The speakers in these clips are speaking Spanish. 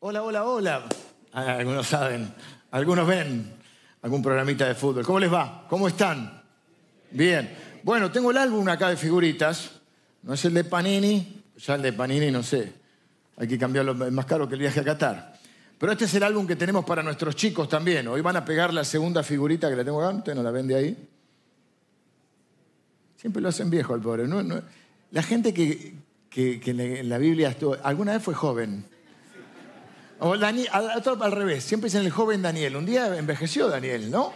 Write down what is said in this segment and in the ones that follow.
Hola, hola, hola. Ah, Algunos saben, algunos ven algún programita de fútbol. ¿Cómo les va? ¿Cómo están? Bien. Bueno, tengo el álbum acá de figuritas. No es el de Panini, ya el de Panini no sé. Hay que cambiarlo, es más caro que el viaje a Qatar. Pero este es el álbum que tenemos para nuestros chicos también. Hoy van a pegar la segunda figurita que la tengo acá. ¿Usted no la ven de ahí? Siempre lo hacen viejo al pobre. La gente que, que- en la Biblia estuvo, alguna vez fue joven. O Dani- al, al- revés, siempre dicen el joven Daniel. Un día envejeció Daniel, ¿no?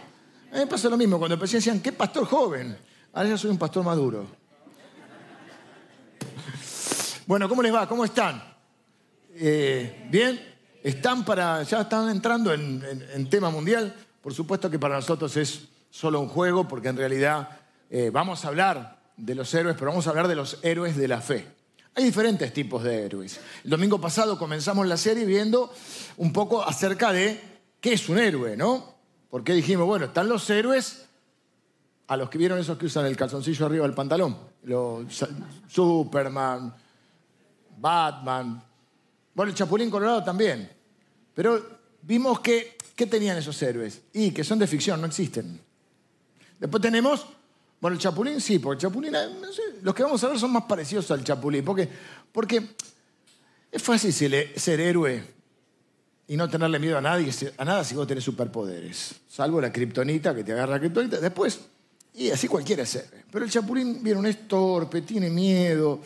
A mí me pasó lo mismo. Cuando empecé decían, ¿qué pastor joven? Ahora ya soy un pastor maduro. Bueno, ¿cómo les va? ¿Cómo están? Eh, ¿Bien? ¿Están para, ya están entrando en, en- en tema mundial? Por supuesto que para nosotros es solo un juego, porque en realidad eh, vamos a hablar de los héroes, pero vamos a hablar de los héroes de la fe. Hay diferentes tipos de héroes. El domingo pasado comenzamos la serie viendo un poco acerca de qué es un héroe, ¿no? Porque dijimos, bueno, están los héroes a los que vieron esos que usan el calzoncillo arriba del pantalón. Los Superman, Batman. Bueno, el Chapulín Colorado también. Pero vimos que, ¿qué tenían esos héroes? Y que son de ficción, no existen. Después tenemos, bueno, el Chapulín sí, porque el Chapulín, eh, no sé, los que vamos a ver son más parecidos al Chapulín. Porque, porque es fácil ser, héroe y no tenerle miedo a nadie, a nada si vos tenés superpoderes. Salvo la kriptonita, que te agarra la kriptonita. Después, y así cualquiera es héroe. Pero el Chapulín, vieron, es torpe, tiene miedo,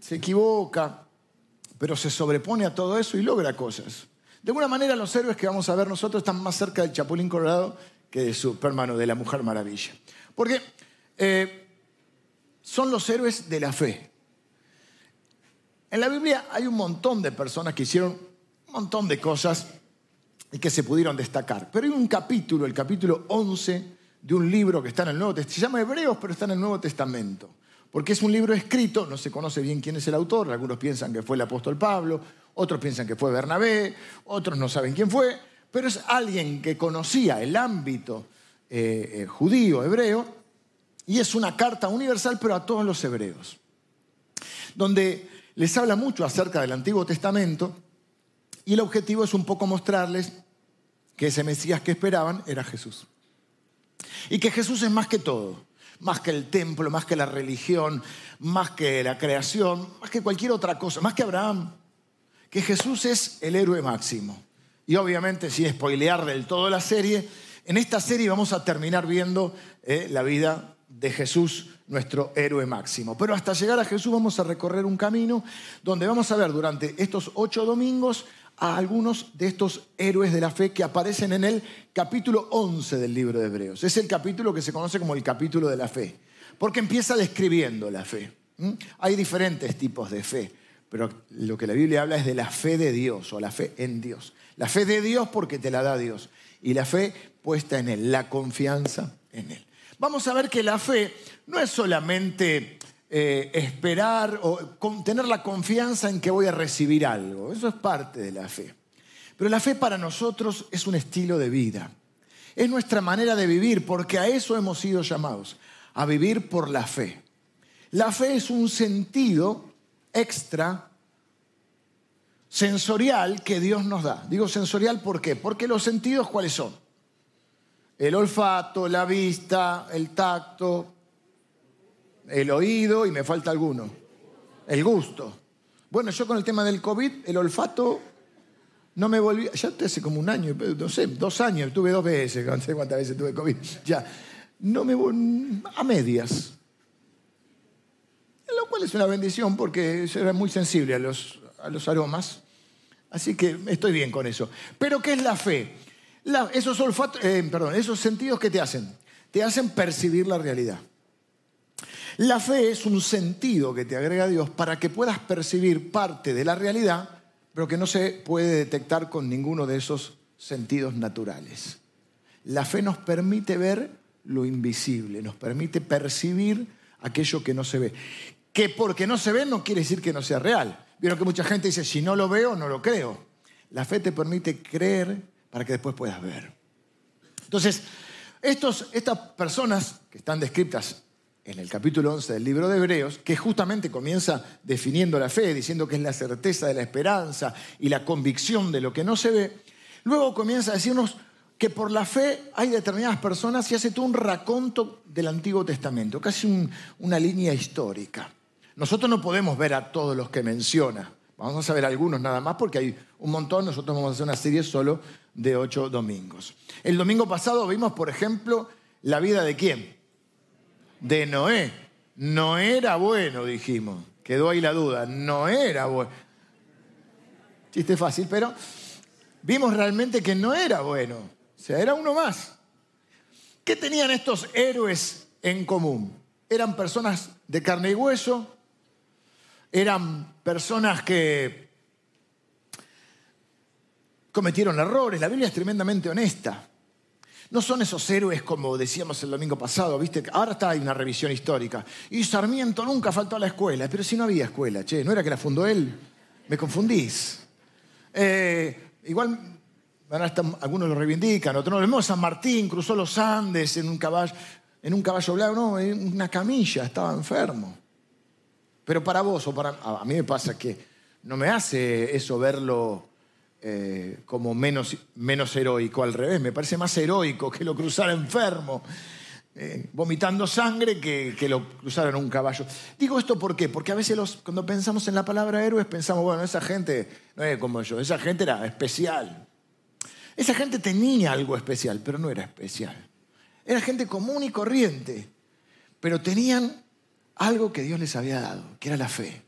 se equivoca pero se sobrepone a todo eso y logra cosas. De alguna manera los héroes que vamos a ver nosotros están más cerca del Chapulín Colorado que de Superman o de la Mujer Maravilla. Porque eh, son los héroes de la fe. En la Biblia hay un montón de personas que hicieron un montón de cosas y que se pudieron destacar. Pero hay un capítulo, el capítulo 11 de un libro que está en el Nuevo Testamento. Se llama Hebreos, pero está en el Nuevo Testamento. Porque es un libro escrito, no se conoce bien quién es el autor, algunos piensan que fue el apóstol Pablo, otros piensan que fue Bernabé, otros no saben quién fue, pero es alguien que conocía el ámbito eh, eh, judío, hebreo, y es una carta universal, pero a todos los hebreos, donde les habla mucho acerca del Antiguo Testamento, y el objetivo es un poco mostrarles que ese Mesías que esperaban era Jesús. Y que Jesús es más que todo, más que el templo, más que la religión, más que la creación, más que cualquier otra cosa, más que Abraham. Que Jesús es el héroe máximo. Y obviamente, sin spoilear del todo la serie, en esta serie vamos a terminar viendo eh, la vida de Jesús, nuestro héroe máximo. Pero hasta llegar a Jesús vamos a recorrer un camino donde vamos a ver durante estos ocho domingos a algunos de estos héroes de la fe que aparecen en el capítulo 11 del libro de Hebreos. Es el capítulo que se conoce como el capítulo de la fe, porque empieza describiendo la fe. Hay diferentes tipos de fe, pero lo que la Biblia habla es de la fe de Dios o la fe en Dios. La fe de Dios porque te la da Dios y la fe puesta en Él, la confianza en Él. Vamos a ver que la fe no es solamente eh, esperar o tener la confianza en que voy a recibir algo. Eso es parte de la fe. Pero la fe para nosotros es un estilo de vida. Es nuestra manera de vivir porque a eso hemos sido llamados, a vivir por la fe. La fe es un sentido extra sensorial que Dios nos da. Digo sensorial ¿por qué? Porque los sentidos cuáles son? El olfato, la vista, el tacto, el oído y me falta alguno. El gusto. Bueno, yo con el tema del COVID, el olfato no me volví, ya hace como un año, no sé, dos años, tuve dos veces, no sé cuántas veces tuve COVID, ya. No me vol- a medias. Lo cual es una bendición porque era muy sensible a los, a los aromas. Así que estoy bien con eso. Pero ¿qué es la fe? Esos, olfatos, eh, perdón, esos sentidos que te hacen, te hacen percibir la realidad. La fe es un sentido que te agrega Dios para que puedas percibir parte de la realidad, pero que no se puede detectar con ninguno de esos sentidos naturales. La fe nos permite ver lo invisible, nos permite percibir aquello que no se ve. Que porque no se ve no quiere decir que no sea real. Vieron que mucha gente dice, si no lo veo, no lo creo. La fe te permite creer para que después puedas ver. Entonces, estos, estas personas que están descritas en el capítulo 11 del libro de Hebreos, que justamente comienza definiendo la fe, diciendo que es la certeza de la esperanza y la convicción de lo que no se ve, luego comienza a decirnos que por la fe hay determinadas personas y hace todo un raconto del Antiguo Testamento, casi una línea histórica. Nosotros no podemos ver a todos los que menciona, vamos a saber algunos nada más porque hay un montón, nosotros vamos a hacer una serie solo de ocho domingos. El domingo pasado vimos, por ejemplo, la vida de quién? de Noé. No era bueno, dijimos. Quedó ahí la duda. No era bueno. Chiste fácil, pero vimos realmente que no era bueno. O sea, era uno más. ¿Qué tenían estos héroes en común? Eran personas de carne y hueso, eran personas que cometieron errores. La Biblia es tremendamente honesta. No son esos héroes como decíamos el domingo pasado, ¿viste? Ahora está ahí una revisión histórica. Y Sarmiento nunca faltó a la escuela, pero si no había escuela, che, ¿no era que la fundó él? Me confundís. Eh, igual, algunos lo reivindican, otros no. Vemos San Martín, cruzó los Andes en un caballo, en un caballo blanco, no, en una camilla, estaba enfermo. Pero para vos o para... A mí me pasa que no me hace eso verlo eh, como menos, menos heroico, al revés, me parece más heroico que lo cruzara enfermo, eh, vomitando sangre, que, que, lo cruzara en un caballo. Digo esto ¿por qué? Porque a veces cuando pensamos en la palabra héroes pensamos, bueno, esa gente no es como yo, esa gente era especial. Esa gente tenía algo especial, pero no era especial. Era gente común y corriente, pero tenían algo que Dios les había dado, que era la fe.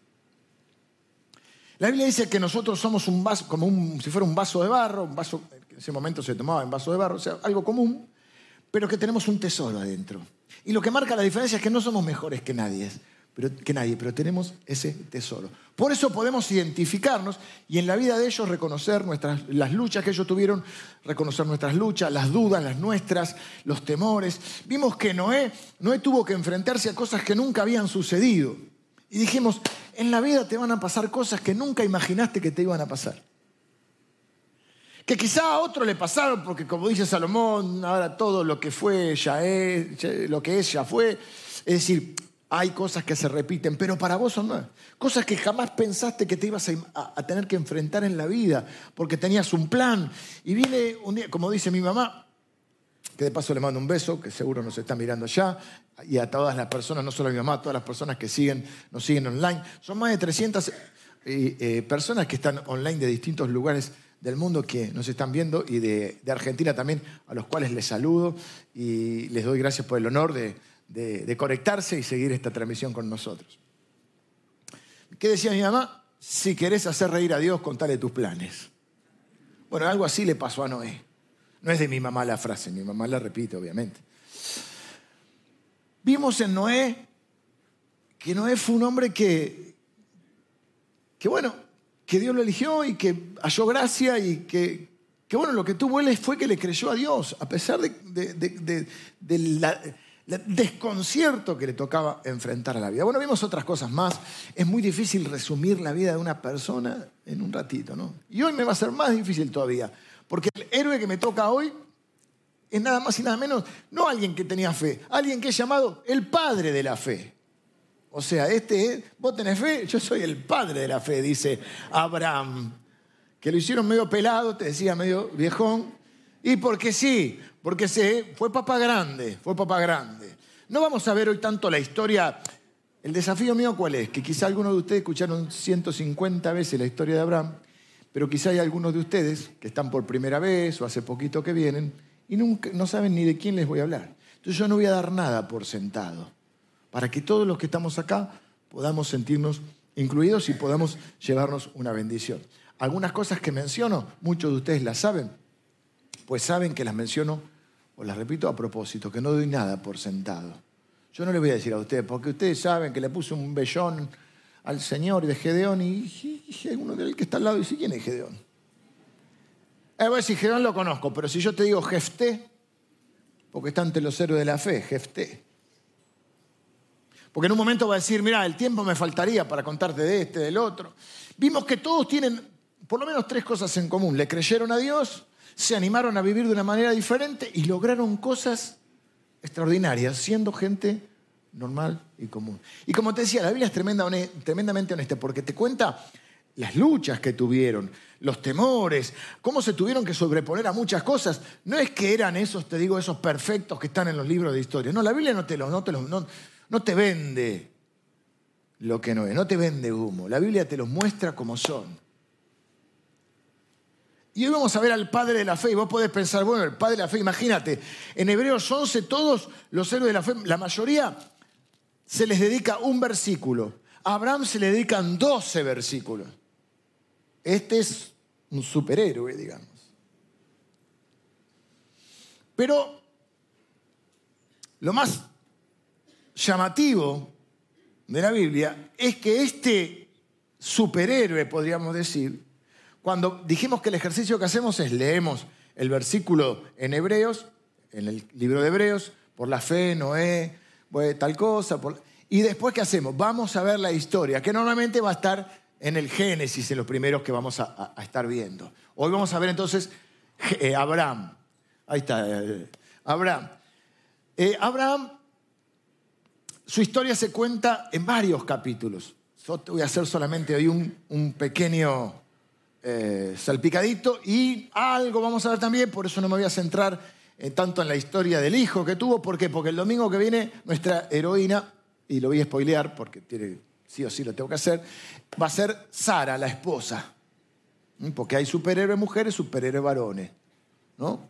La Biblia dice que nosotros somos un vaso, como si fuera un vaso de barro, un vaso, en ese momento se tomaba en vaso de barro, o sea, algo común, pero que tenemos un tesoro adentro. Y lo que marca la diferencia es que no somos mejores que nadie, que nadie, pero tenemos ese tesoro. Por eso podemos identificarnos y en la vida de ellos reconocer nuestras, las luchas que ellos tuvieron, reconocer nuestras luchas, las dudas, las nuestras, los temores. Vimos que Noé, Noé tuvo que enfrentarse a cosas que nunca habían sucedido. Y dijimos, en la vida te van a pasar cosas que nunca imaginaste que te iban a pasar. Que quizá a otro le pasaron, porque como dice Salomón, ahora todo lo que fue ya es, lo que es ya fue. Es decir, hay cosas que se repiten, pero para vos son nuevas. Cosas que jamás pensaste que te ibas a, tener que enfrentar en la vida, porque tenías un plan. Y viene un día, como dice mi mamá, que de paso le mando un beso, que seguro nos está mirando allá, y a todas las personas, no solo a mi mamá, a todas las personas que siguen, nos siguen online. Son más de 300 eh, eh, personas que están online de distintos lugares del mundo que nos están viendo y de, Argentina también, a los cuales les saludo y les doy gracias por el honor de, de conectarse y seguir esta transmisión con nosotros. ¿Qué decía mi mamá? Si querés hacer reír a Dios, contale tus planes. Bueno, algo así le pasó a Noé. No es de mi mamá la frase, mi mamá la repite, obviamente. Vimos en Noé que Noé fue un hombre que, que bueno, que Dios lo eligió y que halló gracia y que, que bueno, lo que tuvo él fue que le creyó a Dios, a pesar de, del desconcierto que le tocaba enfrentar a la vida. Bueno, vimos otras cosas más. Es muy difícil resumir la vida de una persona en un ratito, ¿no? Y hoy me va a ser más difícil todavía. Porque el héroe que me toca hoy es nada más y nada menos, no alguien que tenía fe, alguien que es llamado el padre de la fe. O sea, este es, vos tenés fe, yo soy el padre de la fe, dice Abraham. Que lo hicieron medio pelado, te decía medio viejón. Y porque sí, porque se, fue papá grande, fue papá grande. No vamos a ver hoy tanto la historia. El desafío mío cuál es? Que quizá algunos de ustedes escucharon 150 veces la historia de Abraham pero quizá hay algunos de ustedes que están por primera vez o hace poquito que vienen y nunca, no saben ni de quién les voy a hablar. Entonces yo no voy a dar nada por sentado, para que todos los que estamos acá podamos sentirnos incluidos y podamos llevarnos una bendición. Algunas cosas que menciono, muchos de ustedes las saben, pues saben que las menciono, o las repito a propósito, que no doy nada por sentado. Yo no les voy a decir a ustedes, porque ustedes saben que le puse un vellón al Señor de Gedeón y, uno del que está al lado dice, ¿quién es Gedeón? A ver si Gedeón lo conozco, pero si yo te digo Jefté, porque está ante los héroes de la fe, Jefté. Porque en un momento va a decir, mira, el tiempo me faltaría para contarte de este, del otro. Vimos que todos tienen por lo menos tres cosas en común. Le creyeron a Dios, se animaron a vivir de una manera diferente y lograron cosas extraordinarias, siendo gente normal y común. Y como te decía, la Biblia es tremendamente honesta porque te cuenta las luchas que tuvieron, los temores, cómo se tuvieron que sobreponer a muchas cosas. No es que eran esos, te digo, esos perfectos que están en los libros de historia. No, la Biblia no te, no te, no, no te vende lo que no es, no te vende humo. La Biblia te los muestra como son. Y hoy vamos a ver al Padre de la Fe. Y vos podés pensar, bueno, el Padre de la Fe, imagínate, en Hebreos 11 todos los héroes de la fe, la mayoría se les dedica un versículo. A Abraham se le dedican 12 versículos. Este es un superhéroe, digamos. Pero lo más llamativo de la Biblia es que este superhéroe, podríamos decir, cuando dijimos que el ejercicio que hacemos es leemos el versículo en Hebreos, en el libro de Hebreos, por la fe, Noé, tal cosa, y después ¿qué hacemos? Vamos a ver la historia, que normalmente va a estar en el Génesis, en los primeros que vamos a, estar viendo. Hoy vamos a ver entonces eh, Abraham. Ahí está, eh, Abraham. Eh, Abraham, su historia se cuenta en varios capítulos. Yo te voy a hacer solamente hoy un, pequeño salpicadito y algo vamos a ver también, por eso no me voy a centrar tanto en la historia del hijo que tuvo. ¿Por qué? Porque el domingo que viene nuestra heroína, y lo voy a spoilear porque tiene sí o sí lo tengo que hacer, va a ser Sara, la esposa. ¿Mm? Porque hay superhéroes mujeres, superhéroes varones, ¿no?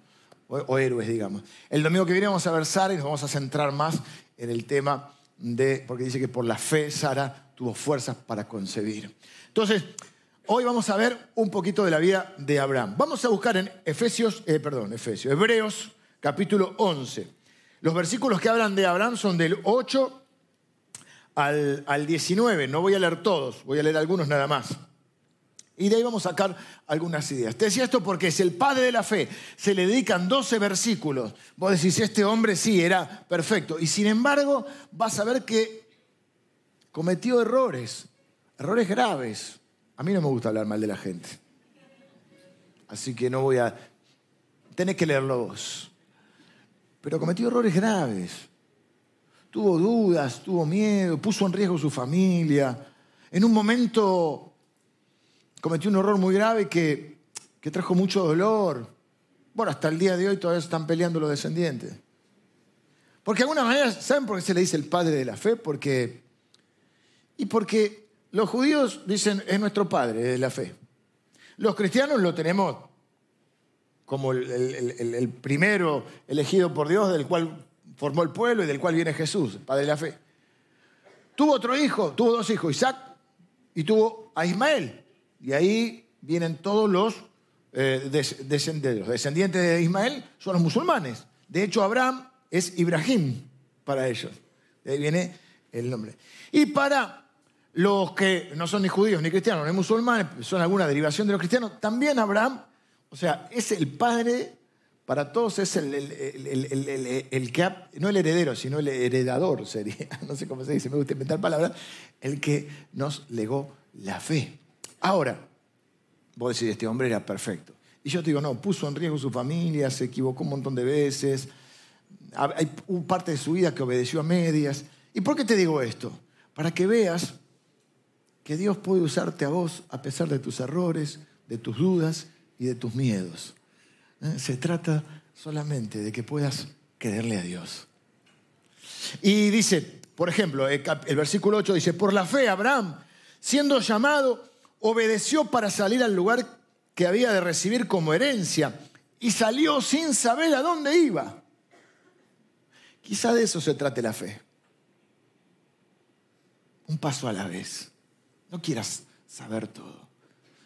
O, héroes, digamos. El domingo que viene vamos a ver Sara y nos vamos a centrar más en el tema de, porque dice que por la fe Sara tuvo fuerzas para concebir. Entonces, hoy vamos a ver un poquito de la vida de Abraham. Vamos a buscar en Efesios, eh, perdón, Efesios, Hebreos, capítulo 11. Los versículos que hablan de Abraham son del 8 al, 19. No voy a leer todos, voy a leer algunos nada más. Y de ahí vamos a sacar algunas ideas. Te decía esto porque es el padre de la fe. Se le dedican 12 versículos. Vos decís, este hombre sí era perfecto. Y sin embargo, vas a ver que cometió errores, errores graves. A mí no me gusta hablar mal de la gente. Así que no voy a... Tenés que leerlo vos. Pero cometió errores graves tuvo dudas, tuvo miedo, puso en riesgo su familia. En un momento cometió un error muy grave que, que trajo mucho dolor. Bueno, hasta el día de hoy todavía están peleando los descendientes. Porque de alguna manera, ¿saben por qué se le dice el padre de la fe? Porque, y porque los judíos dicen es nuestro padre de la fe. Los cristianos lo tenemos como el, el primero elegido por Dios, del cual formó el pueblo y del cual viene Jesús, padre de la fe. Tuvo otro hijo, tuvo dos hijos, Isaac y tuvo a Ismael. Y ahí vienen todos los eh, descendientes. Los descendientes de Ismael son los musulmanes. De hecho, Abraham es Ibrahim para ellos. De ahí viene el nombre. Y para los que no son ni judíos ni cristianos ni musulmanes, son alguna derivación de los cristianos, también Abraham, o sea, es el padre para todos es el, el, que, no el heredero, sino el heredador sería, no sé cómo se dice, me gusta inventar palabras, el que nos legó la fe. Ahora, vos decís, este hombre era perfecto. Y yo te digo, no, puso en riesgo su familia, se equivocó un montón de veces, hay parte de su vida que obedeció a medias. ¿Y por qué te digo esto? Para que veas que Dios puede usarte a vos a pesar de tus errores, de tus dudas y de tus miedos. ¿eh? Se trata solamente de que puedas creerle a Dios. Y dice, por ejemplo, el versículo 8 dice, por la fe Abraham, siendo llamado, obedeció para salir al lugar que había de recibir como herencia y salió sin saber a dónde iba. Quizá de eso se trate la fe. Un paso a la vez. No quieras saber todo.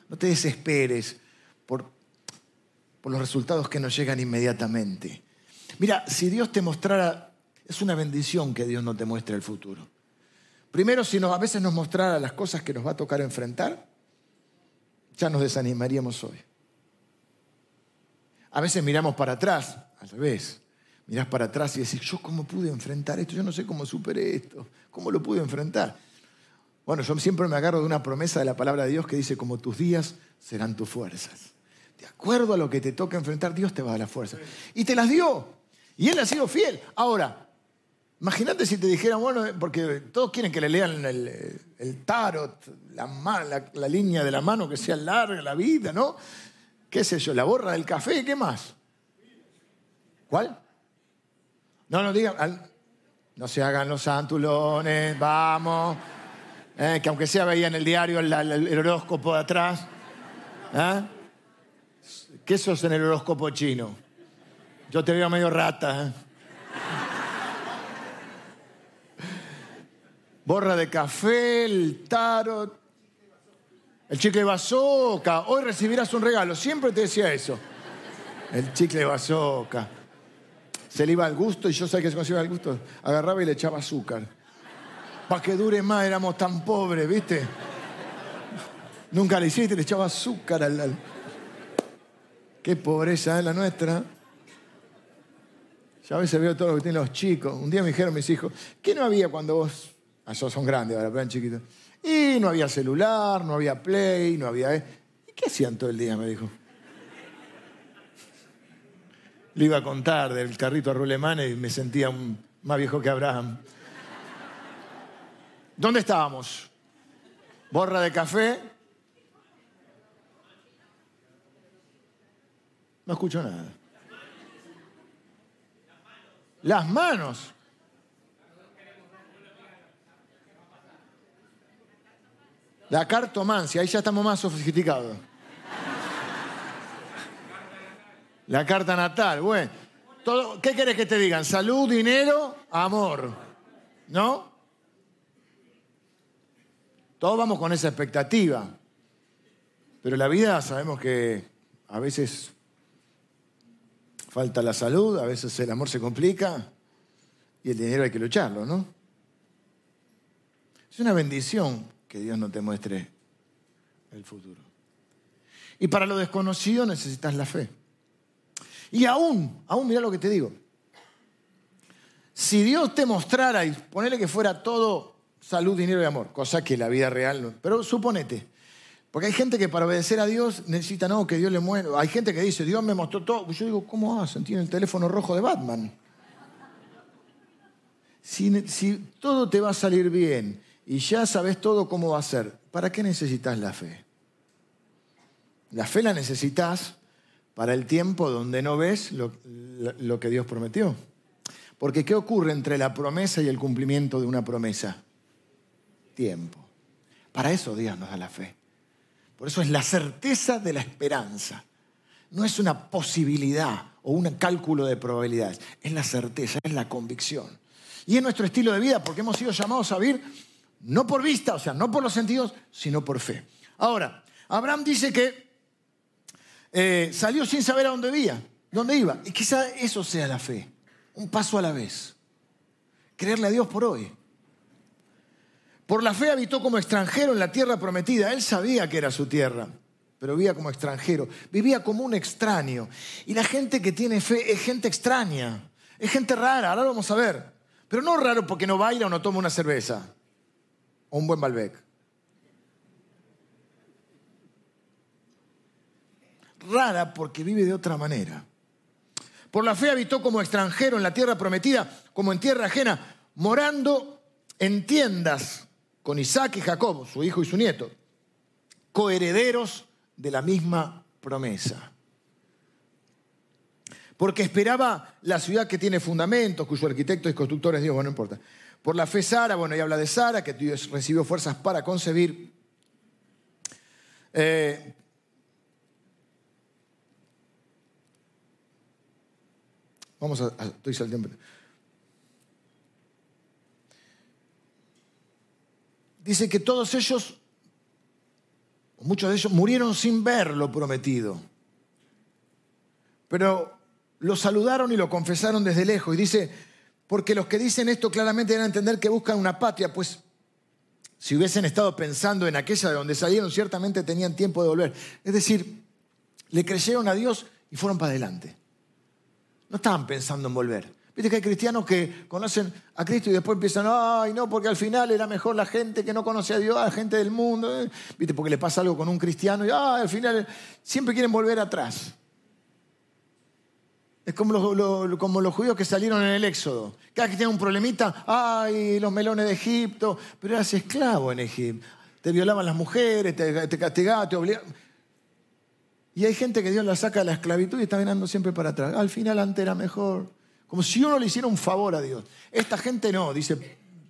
No te desesperes por por los resultados que nos llegan inmediatamente. Mira, si Dios te mostrara, es una bendición que Dios no te muestre el futuro. Primero, si nos, a veces nos mostrara las cosas que nos va a tocar enfrentar, ya nos desanimaríamos hoy. A veces miramos para atrás, al revés. Mirás para atrás y decís, yo cómo pude enfrentar esto, yo no sé cómo superé esto, cómo lo pude enfrentar. Bueno, yo siempre me agarro de una promesa de la palabra de Dios que dice, como tus días serán tus fuerzas de acuerdo a lo que te toca enfrentar, Dios te va a dar la fuerza. Y te las dio. Y Él ha sido fiel. Ahora, Imagínate si te dijeran, bueno, porque todos quieren que le lean el, tarot, la, la, línea de la mano que sea larga, la vida, ¿no? ¿Qué sé yo? La borra del café, ¿qué más? ¿Cuál? No, no digan, no se hagan los santulones, vamos. Eh, que aunque sea veía en el diario el, horóscopo de atrás. ¿eh? ¿Qué sos en el horóscopo chino? Yo te veo medio rata. ¿eh? Borra de café, el tarot, el chicle bazooka. Hoy recibirás un regalo. Siempre te decía eso. El chicle bazooka. Se le iba al gusto y yo sabía que se consigue al gusto. Agarraba y le echaba azúcar. Para que dure más, éramos tan pobres, ¿viste? Nunca le hiciste, le echaba azúcar al. Qué pobreza es la nuestra. Ya a veces veo todo lo que tienen los chicos. Un día me dijeron mis hijos, ¿qué no había cuando vos esos son grandes ahora, pero chiquitos. Y no había celular, no había play, no había... ¿Y qué hacían todo el día? Me dijo. Le iba a contar del carrito a Rulemán y me sentía más viejo que Abraham. ¿Dónde estábamos? Borra de café. No escucho nada. Las manos. La cartomancia, ahí ya estamos más sofisticados. La carta natal, bueno. ¿Qué querés que te digan? Salud, dinero, amor. ¿No? Todos vamos con esa expectativa. Pero la vida sabemos que a veces falta la salud, a veces el amor se complica y el dinero hay que lucharlo, ¿no? Es una bendición que Dios no te muestre el futuro. Y para lo desconocido necesitas la fe. Y aún, aún mira lo que te digo. Si Dios te mostrara y ponele que fuera todo salud, dinero y amor, cosa que la vida real no. Pero suponete, porque hay gente que para obedecer a Dios necesita, no, que Dios le muera. Hay gente que dice, Dios me mostró todo. Yo digo, ¿cómo hacen? Tiene el teléfono rojo de Batman. Si, todo te va a salir bien y ya sabes todo cómo va a ser, ¿para qué necesitas la fe? La fe la necesitas para el tiempo donde no ves lo, que Dios prometió. Porque ¿qué ocurre entre la promesa y el cumplimiento de una promesa? Tiempo. Para eso Dios nos da la fe. Por eso es la certeza de la esperanza. No es una posibilidad o un cálculo de probabilidades. Es la certeza, es la convicción. Y es nuestro estilo de vida porque hemos sido llamados a vivir no por vista, o sea, no por los sentidos, sino por fe. Ahora, Abraham dice que eh, salió sin saber a dónde iba, dónde iba. Y quizá eso sea la fe, un paso a la vez. Creerle a Dios por hoy. Por la fe habitó como extranjero en la tierra prometida. Él sabía que era su tierra, pero vivía como extranjero. Vivía como un extraño. Y la gente que tiene fe es gente extraña, es gente rara, ahora lo vamos a ver. Pero no raro porque no baila o no toma una cerveza o un buen Malbec. Rara porque vive de otra manera. Por la fe habitó como extranjero en la tierra prometida, como en tierra ajena, morando en tiendas con Isaac y Jacob, su hijo y su nieto, coherederos de la misma promesa. Porque esperaba la ciudad que tiene fundamentos, cuyo arquitecto y constructor es Dios, bueno, no importa. Por la fe Sara, bueno, ahí habla de Sara, que recibió fuerzas para concebir. Eh, vamos a, estoy saltando. Dice que todos ellos, muchos de ellos, murieron sin ver lo prometido. Pero lo saludaron y lo confesaron desde lejos. Y dice, porque los que dicen esto claramente deben entender que buscan una patria, pues si hubiesen estado pensando en aquella de donde salieron, ciertamente tenían tiempo de volver. Es decir, le creyeron a Dios y fueron para adelante. No estaban pensando en volver. Viste que hay cristianos que conocen a Cristo y después empiezan, ay, no, porque al final era mejor la gente que no conocía a Dios, la gente del mundo. ¿eh? Viste, porque le pasa algo con un cristiano y, al final siempre quieren volver atrás. Es como los, como los judíos que salieron en el Éxodo. Cada que tienen un problemita, ay, los melones de Egipto, pero eras esclavo en Egipto. Te violaban las mujeres, te, te castigaban, te obligaban. Y hay gente que Dios la saca de la esclavitud y está mirando siempre para atrás. Al final antes era mejor. Como si uno le hiciera un favor a Dios. Esta gente no, dice,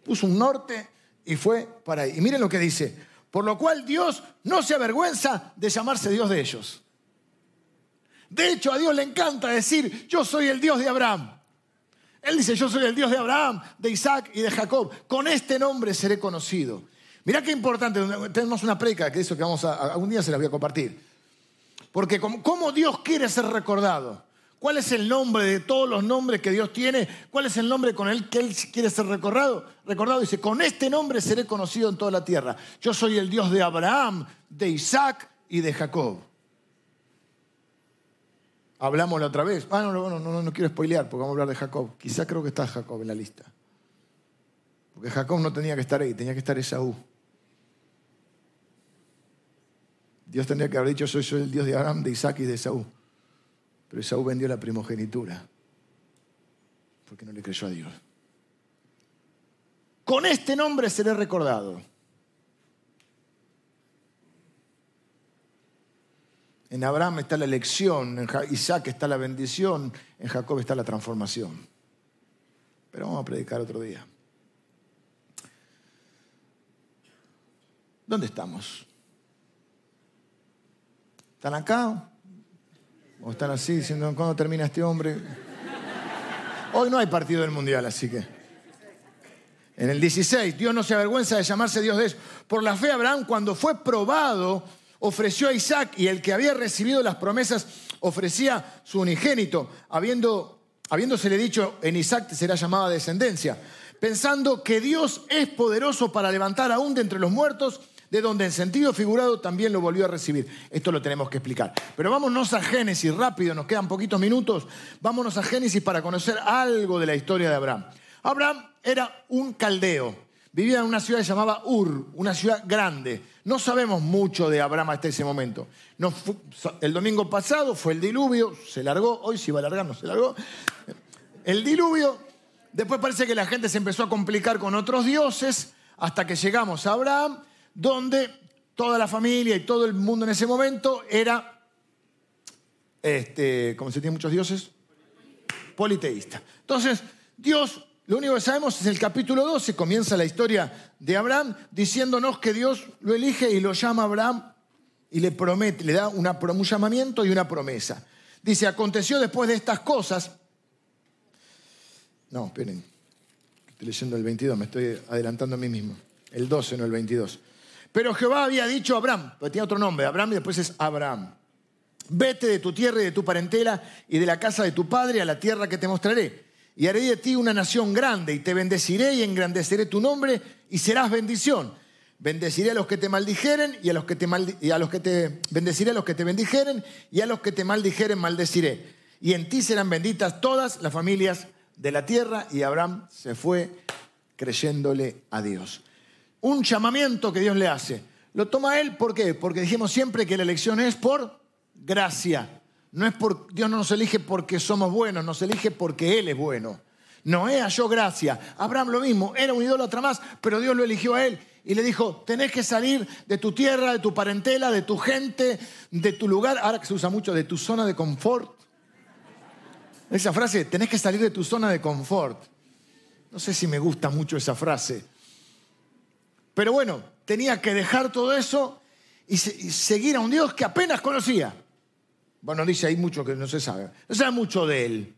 puso un norte y fue para ahí. Y miren lo que dice. Por lo cual Dios no se avergüenza de llamarse Dios de ellos. De hecho, a Dios le encanta decir, yo soy el Dios de Abraham. Él dice, yo soy el Dios de Abraham, de Isaac y de Jacob. Con este nombre seré conocido. Mirá qué importante, tenemos una preca que eso que vamos a, algún día se la voy a compartir. Porque ¿cómo Dios quiere ser recordado? ¿Cuál es el nombre de todos los nombres que Dios tiene? ¿Cuál es el nombre con el que Él quiere ser recordado? Recordado dice, con este nombre seré conocido en toda la tierra. Yo soy el Dios de Abraham, de Isaac y de Jacob. Hablamos la otra vez. Ah, no, no, no, no quiero spoilear porque vamos a hablar de Jacob. Quizá creo que está Jacob en la lista. Porque Jacob no tenía que estar ahí, tenía que estar Esaú. Dios tendría que haber dicho, soy, soy el Dios de Abraham, de Isaac y de Esaú. Pero Esaú vendió la primogenitura porque no le creyó a Dios. Con este nombre seré recordado. En Abraham está la elección, en Isaac está la bendición, en Jacob está la transformación. Pero vamos a predicar otro día. ¿Dónde estamos? ¿Están acá? ¿O están así diciendo cuándo termina este hombre? Hoy no hay partido del Mundial, así que. En el 16, Dios no se avergüenza de llamarse Dios de eso. Por la fe, Abraham, cuando fue probado, ofreció a Isaac y el que había recibido las promesas ofrecía su unigénito, habiendo, habiéndosele dicho en Isaac será llamada descendencia, pensando que Dios es poderoso para levantar aún de entre los muertos, de donde en sentido figurado también lo volvió a recibir. Esto lo tenemos que explicar. Pero vámonos a Génesis, rápido, nos quedan poquitos minutos. Vámonos a Génesis para conocer algo de la historia de Abraham. Abraham era un caldeo. Vivía en una ciudad que se llamaba Ur, una ciudad grande. No sabemos mucho de Abraham hasta ese momento. el domingo pasado fue el diluvio, se largó, hoy se iba a largar, no se largó. El diluvio, después parece que la gente se empezó a complicar con otros dioses, hasta que llegamos a Abraham, donde toda la familia y todo el mundo en ese momento era, este, como se tiene muchos dioses, politeísta. Entonces, Dios lo único que sabemos es el capítulo 12, comienza la historia de Abraham diciéndonos que Dios lo elige y lo llama Abraham y le promete, le da un llamamiento y una promesa. Dice, aconteció después de estas cosas. No, esperen, estoy leyendo el 22, me estoy adelantando a mí mismo. El 12, no el 22. Pero Jehová había dicho a Abraham, porque tiene otro nombre, Abraham y después es Abraham. Vete de tu tierra y de tu parentela y de la casa de tu padre a la tierra que te mostraré y haré de ti una nación grande y te bendeciré y engrandeceré tu nombre y serás bendición. Bendeciré a los que te maldijeren y a los que te, a los que te bendeciré a los que te bendijeren y a los que te maldijeren maldeciré. Y en ti serán benditas todas las familias de la tierra y Abraham se fue creyéndole a Dios. Un llamamiento que Dios le hace. Lo toma él, ¿por qué? Porque dijimos siempre que la elección es por gracia. No es por, Dios no nos elige porque somos buenos, nos elige porque Él es bueno. Noé halló gracia. Abraham lo mismo, era un idólatra más, pero Dios lo eligió a él y le dijo, tenés que salir de tu tierra, de tu parentela, de tu gente, de tu lugar, ahora que se usa mucho, de tu zona de confort. Esa frase, tenés que salir de tu zona de confort. No sé si me gusta mucho esa frase. Pero bueno, tenía que dejar todo eso y, seguir a un Dios que apenas conocía. Bueno, dice hay mucho que no se sabe. No sabe mucho de él.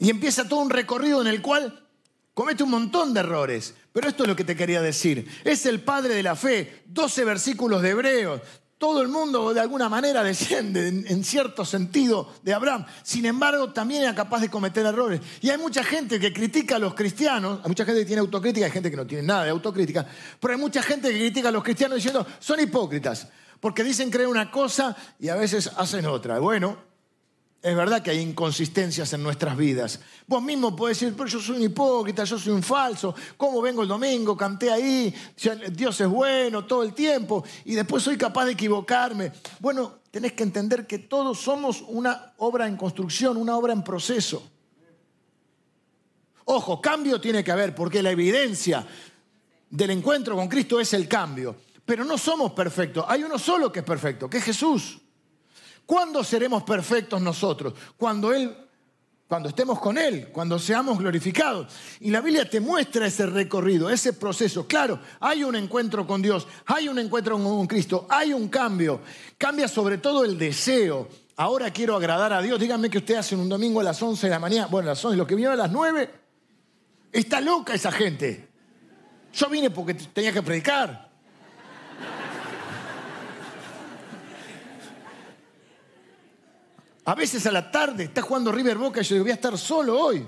Y empieza todo un recorrido en el cual comete un montón de errores. Pero esto es lo que te quería decir. Es el padre de la fe. 12 versículos de Hebreos todo el mundo de alguna manera desciende en, cierto sentido de Abraham. Sin embargo, también era capaz de cometer errores. Y hay mucha gente que critica a los cristianos, hay mucha gente que tiene autocrítica, hay gente que no tiene nada de autocrítica, pero hay mucha gente que critica a los cristianos diciendo, son hipócritas, porque dicen creer una cosa y a veces hacen otra. Bueno, es verdad que hay inconsistencias en nuestras vidas. Vos mismo podés decir, pero yo soy un hipócrita, yo soy un falso, ¿cómo vengo el domingo? Canté ahí, Dios es bueno todo el tiempo y después soy capaz de equivocarme. Bueno, tenés que entender que todos somos una obra en construcción, una obra en proceso. Ojo, cambio tiene que haber, porque la evidencia del encuentro con Cristo es el cambio. Pero no somos perfectos. Hay uno solo que es perfecto, que es Jesús. ¿Cuándo seremos perfectos nosotros? Cuando Él, cuando estemos con Él, cuando seamos glorificados. Y la Biblia te muestra ese recorrido, ese proceso. Claro, hay un encuentro con Dios, hay un encuentro con Cristo, hay un cambio. Cambia sobre todo el deseo. Ahora quiero agradar a Dios. Díganme que usted hace un domingo a las 11 de la mañana. Bueno, a las 11, lo que vinieron a las 9. Está loca esa gente. Yo vine porque tenía que predicar. A veces a la tarde está jugando River Boca y yo digo, voy a estar solo hoy.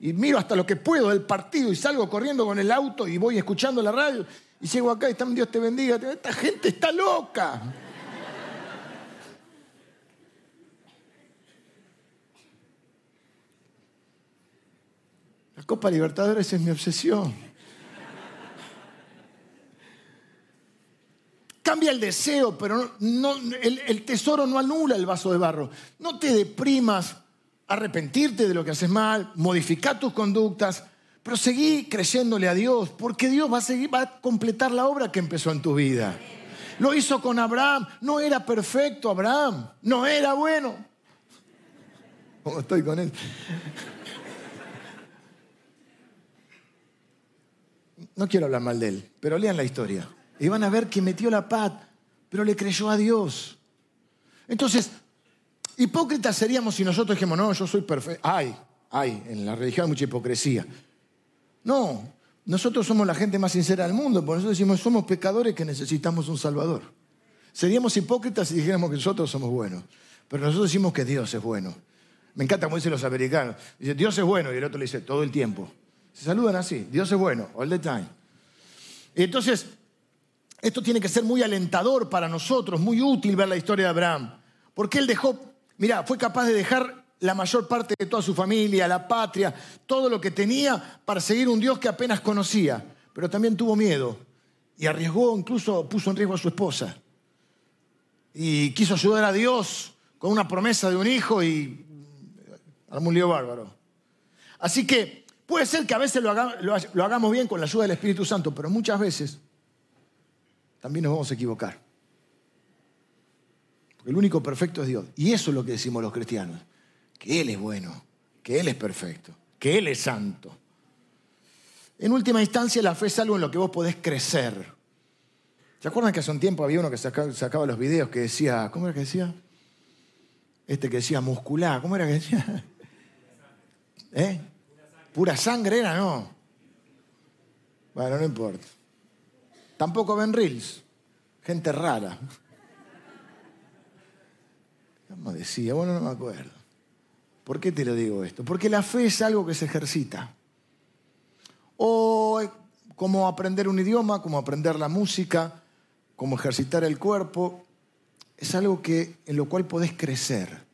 Y miro hasta lo que puedo del partido y salgo corriendo con el auto y voy escuchando la radio y llego acá y están, Dios te bendiga. Esta gente está loca. La Copa Libertadores es mi obsesión. Cambia el deseo, pero no, el, tesoro no anula el vaso de barro. No te deprimas, arrepentirte de lo que haces mal, modificar tus conductas, pero seguí creyéndole a Dios, porque Dios va a, va a completar la obra que empezó en tu vida. Lo hizo con Abraham, no era perfecto Abraham, no era bueno. ¿Cómo estoy con él? No quiero hablar mal de él, pero lean la historia. Y van a ver que metió la paz, pero le creyó a Dios. Entonces, hipócritas seríamos si nosotros dijéramos, no, yo soy perfecto. Ay, ay, en la religión hay mucha hipocresía. No, nosotros somos la gente más sincera del mundo, por eso decimos, somos pecadores que necesitamos un Salvador. Seríamos hipócritas si dijéramos que nosotros somos buenos, pero nosotros decimos que Dios es bueno. Me encanta como dicen los americanos. Dice, Dios es bueno, y el otro le dice, todo el tiempo. Se saludan así, Dios es bueno, all the time. Y entonces, esto tiene que ser muy alentador para nosotros, muy útil ver la historia de Abraham. Porque él dejó, mira, fue capaz de dejar la mayor parte de toda su familia, la patria, todo lo que tenía para seguir un Dios que apenas conocía. Pero también tuvo miedo y arriesgó, incluso puso en riesgo a su esposa. Y quiso ayudar a Dios con una promesa de un hijo y armó un lío bárbaro. Así que puede ser que a veces lo hagamos bien con la ayuda del Espíritu Santo, pero muchas veces también nos vamos a equivocar. Porque el único perfecto es Dios. Y eso es lo que decimos los cristianos. Que Él es bueno, que Él es perfecto, que Él es santo. En última instancia, la fe es algo en lo que vos podés crecer. ¿Se acuerdan que hace un tiempo había uno que sacaba, los videos que decía, ¿cómo era que decía? Este que decía muscular, ¿cómo era que decía? ¿Eh? Pura sangre era, no. Bueno, no importa. Tampoco ven reels. Gente rara. ¿Cómo decía? Bueno, no me acuerdo. ¿Por qué te lo digo esto? Porque la fe es algo que se ejercita. O como aprender un idioma, como aprender la música, como ejercitar el cuerpo. Es algo que, en lo cual podés crecer.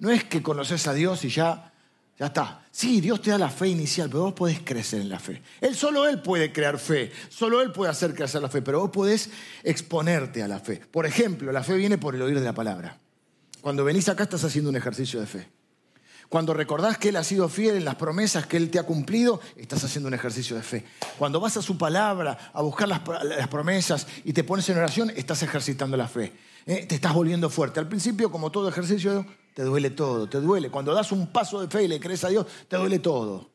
No es que conoces a Dios y ya ya está. Sí, Dios te da la fe inicial, pero vos podés crecer en la fe. Él solo Él puede crear fe, solo Él puede hacer crecer la fe, pero vos podés exponerte a la fe. Por ejemplo, la fe viene por el oír de la palabra. Cuando venís acá estás haciendo un ejercicio de fe. Cuando recordás que Él ha sido fiel en las promesas que Él te ha cumplido, estás haciendo un ejercicio de fe. Cuando vas a su palabra a buscar las, promesas y te pones en oración, estás ejercitando la fe. ¿eh? Te estás volviendo fuerte. Al principio, como todo ejercicio, te duele todo, te duele. Cuando das un paso de fe y le crees a Dios, te duele todo.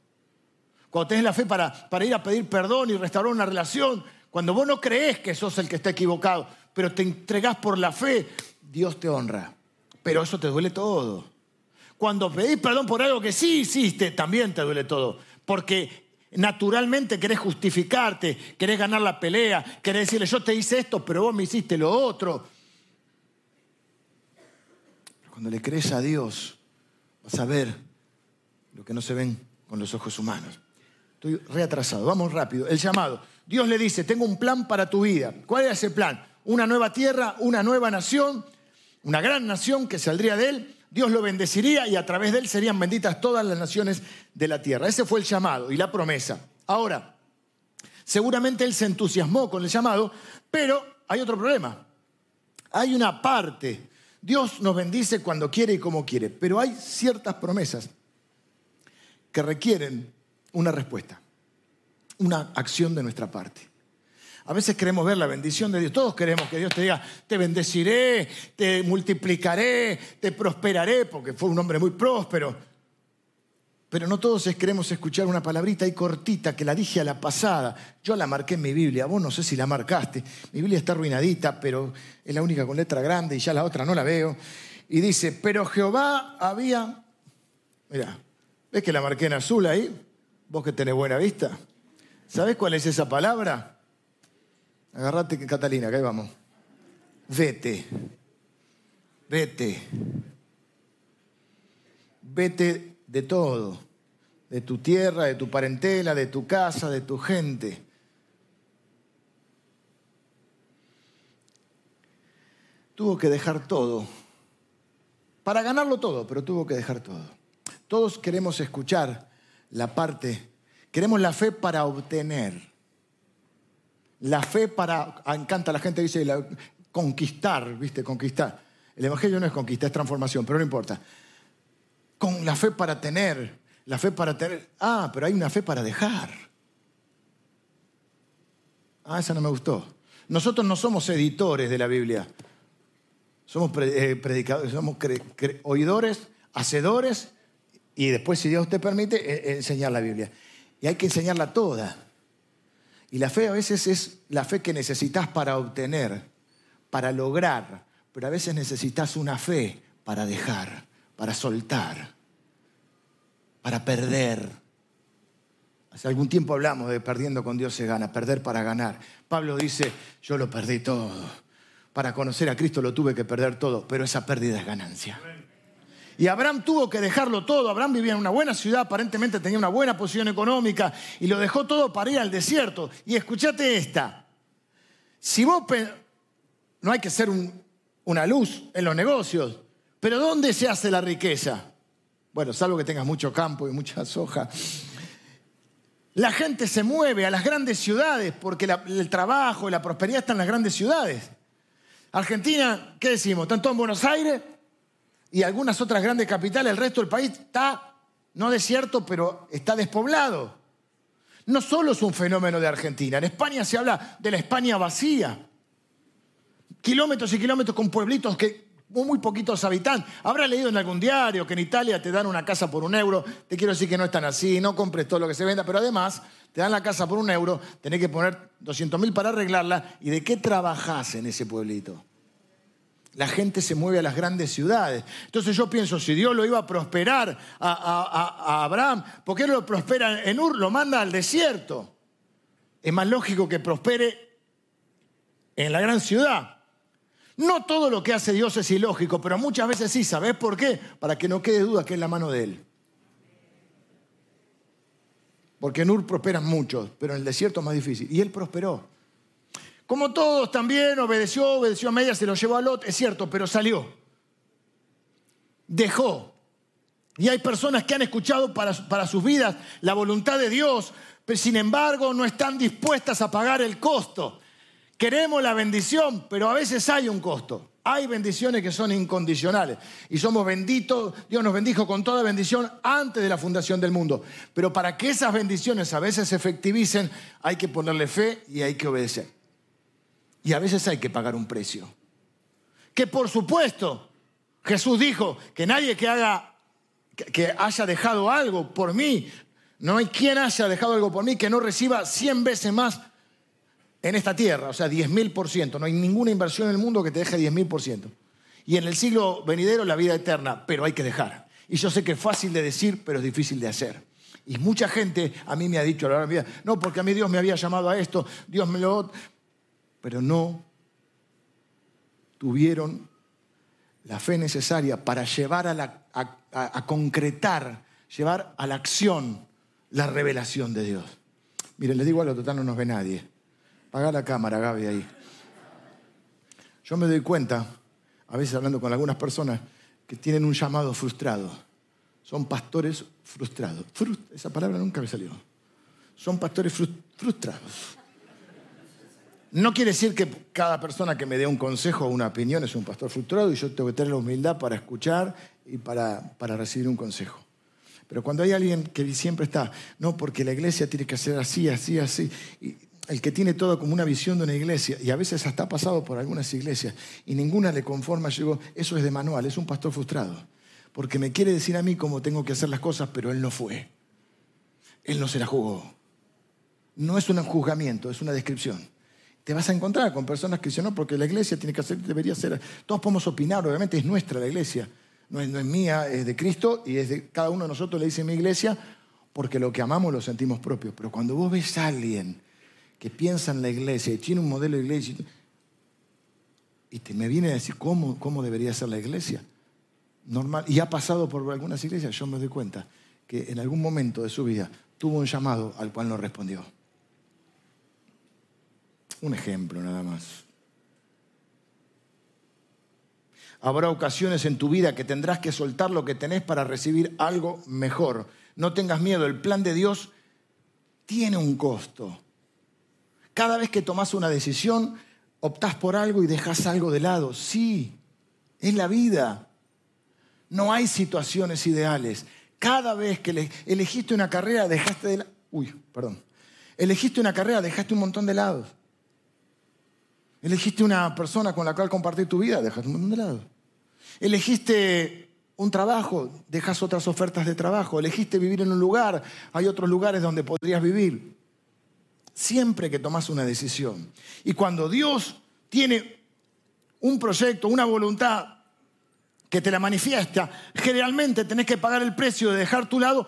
Cuando tenés la fe para, para ir a pedir perdón y restaurar una relación, cuando vos no crees que sos el que está equivocado, pero te entregás por la fe, Dios te honra. Pero eso te duele todo. Cuando pedís perdón por algo que sí hiciste, también te duele todo. Porque naturalmente querés justificarte, querés ganar la pelea, querés decirle, yo te hice esto, pero vos me hiciste lo otro. Cuando le crees a Dios, vas a ver lo que no se ven con los ojos humanos. Estoy reatrasado, vamos rápido. El llamado. Dios le dice, tengo un plan para tu vida. ¿Cuál es ese plan? Una nueva tierra, una nueva nación. una gran nación que saldría de él, Dios lo bendeciría y a través de él serían benditas todas las naciones de la tierra. Ese fue el llamado y la promesa. Ahora, seguramente él se entusiasmó con el llamado, pero hay otro problema. Hay una parte. Dios nos bendice cuando quiere y como quiere, pero hay ciertas promesas que requieren una respuesta, una acción de nuestra parte. A veces queremos ver la bendición de Dios. Todos queremos que Dios te diga, te bendeciré, te multiplicaré, te prosperaré, porque fue un hombre muy próspero. Pero no todos queremos escuchar una palabrita ahí cortita que la dije a la pasada. Yo la marqué en mi Biblia, vos no sé si la marcaste. Mi Biblia está arruinadita, pero es la única con letra grande y ya la otra no la veo. Y dice, pero Jehová había... Mira, ¿ves que la marqué en azul ahí? Vos que tenés buena vista. ¿Sabés cuál es esa palabra? Agarrate, Catalina, que ahí vamos. Vete. Vete. Vete de todo. De tu tierra, de tu parentela, de tu casa, de tu gente. Tuvo que dejar todo. Para ganarlo todo, pero tuvo que dejar todo. Todos queremos escuchar la parte, queremos la fe para obtener. La fe para, ah, encanta la gente dice, conquistar, ¿viste? Conquistar. El Evangelio no es conquista, es transformación, pero no importa. Con la fe para tener, la fe para tener. Ah, pero hay una fe para dejar. Ah, esa no me gustó. Nosotros no somos editores de la Biblia. Somos eh, predicadores, somos oidores, hacedores y después, si Dios te permite, e, enseñar la Biblia. Y hay que enseñarla toda. Y la fe a veces es la fe que necesitas para obtener, para lograr, pero a veces necesitas una fe para dejar, para soltar, para perder. Hace algún tiempo hablamos de perdiendo con Dios se gana, perder para ganar. Pablo dice, yo lo perdí todo. Para conocer a Cristo lo tuve que perder todo, pero esa pérdida es ganancia. Y Abraham tuvo que dejarlo todo. Abraham vivía en una buena ciudad, aparentemente tenía una buena posición económica y lo dejó todo para ir al desierto. Y escúchate esta. Si vos no hay que ser una luz en los negocios, pero ¿dónde se hace la riqueza? Bueno, salvo que tengas mucho campo y mucha soja. La gente se mueve a las grandes ciudades porque el trabajo y la prosperidad están en las grandes ciudades. Argentina, ¿qué decimos? ¿Están todos en Buenos Aires? y algunas otras grandes capitales, el resto del país está, no desierto, pero está despoblado. No solo es un fenómeno de Argentina, en España se habla de la España vacía. Kilómetros y kilómetros con pueblitos que muy poquitos habitantes. Habrá leído en algún diario que en Italia te dan una casa por un euro. Te quiero decir que no es tan así, no compres todo lo que se venda, pero además te dan la casa por un euro, tenés que poner 200 mil para arreglarla. ¿Y de qué trabajás en ese pueblito? La gente se mueve a las grandes ciudades. Entonces yo pienso, si Dios lo iba a prosperar a, Abraham, ¿por qué no lo prospera en Ur? Lo manda al desierto. Es más lógico que prospere en la gran ciudad. No todo lo que hace Dios es ilógico, pero muchas veces sí. ¿Sabes por qué? Para que no quede duda que es la mano de Él. Porque en Ur prosperan muchos, pero en el desierto es más difícil. Y Él prosperó. Como todos también obedeció, obedeció a media, se lo llevó a Lot, es cierto, pero salió. Dejó. Y hay personas que han escuchado para, para sus vidas la voluntad de Dios, pero sin embargo no están dispuestas a pagar el costo. Queremos la bendición, pero a veces hay un costo. Hay bendiciones que son incondicionales y somos benditos, Dios nos bendijo con toda bendición antes de la fundación del mundo. Pero para que esas bendiciones a veces se efectivicen, hay que ponerle fe y hay que obedecer. Y a veces hay que pagar un precio. Que por supuesto, Jesús dijo que nadie que haga que haya dejado algo por mí, no hay quien haya dejado algo por mí que no reciba 100 veces más en esta tierra, o sea, 10 mil por ciento. No hay ninguna inversión en el mundo que te deje 10 mil por ciento. Y en el siglo venidero la vida eterna, pero hay que dejar. Y yo sé que es fácil de decir, pero es difícil de hacer. Y mucha gente a mí me ha dicho a la vida, no, porque a mí Dios me había llamado a esto, Dios me lo pero no tuvieron la fe necesaria para llevar a, concretar, llevar a la acción la revelación de Dios. Miren, les digo algo, total no nos ve nadie. Paga la cámara, Gaby, ahí. Yo me doy cuenta, a veces hablando con algunas personas que tienen un llamado frustrado. Son pastores frustrados. esa palabra nunca me salió. Son pastores frustrados. No quiere decir que cada persona que me dé un consejo o una opinión es un pastor frustrado y yo tengo que tener la humildad para escuchar y para, para recibir un consejo. Pero cuando hay alguien que siempre está, no, porque la iglesia tiene que ser así, así, así, y el que tiene todo como una visión de una iglesia, y a veces hasta ha pasado por algunas iglesias, y ninguna le conforma, digo, eso es de manual, es un pastor frustrado, porque me quiere decir a mí cómo tengo que hacer las cosas, pero él no fue. Él no se la jugó. No es un juzgamiento, es una descripción te vas a encontrar con personas que dicen, no, porque la iglesia tiene que hacer, debería ser. Todos podemos opinar, obviamente es nuestra la iglesia, no es, no es mía, es de Cristo y es de cada uno de nosotros le dice mi iglesia, porque lo que amamos lo sentimos propio. Pero cuando vos ves a alguien que piensa en la iglesia y tiene un modelo de iglesia y te me viene a decir cómo, cómo debería ser la iglesia, normal, y ha pasado por algunas iglesias, yo me doy cuenta que en algún momento de su vida tuvo un llamado al cual no respondió. Un ejemplo nada más. Habrá ocasiones en tu vida que tendrás que soltar lo que tenés para recibir algo mejor. No tengas miedo, el plan de Dios tiene un costo. Cada vez que tomas una decisión, optás por algo y dejas algo de lado. Sí, es la vida. No hay situaciones ideales. Cada vez que elegiste una carrera, dejaste de lado. Uy, perdón. Elegiste una carrera, dejaste un montón de lados. Elegiste una persona con la cual compartir tu vida, dejas un montón de lado. Elegiste un trabajo, dejas otras ofertas de trabajo. Elegiste vivir en un lugar, hay otros lugares donde podrías vivir. Siempre que tomas una decisión. Y cuando Dios tiene un proyecto, una voluntad que te la manifiesta, generalmente tenés que pagar el precio de dejar, tu lado,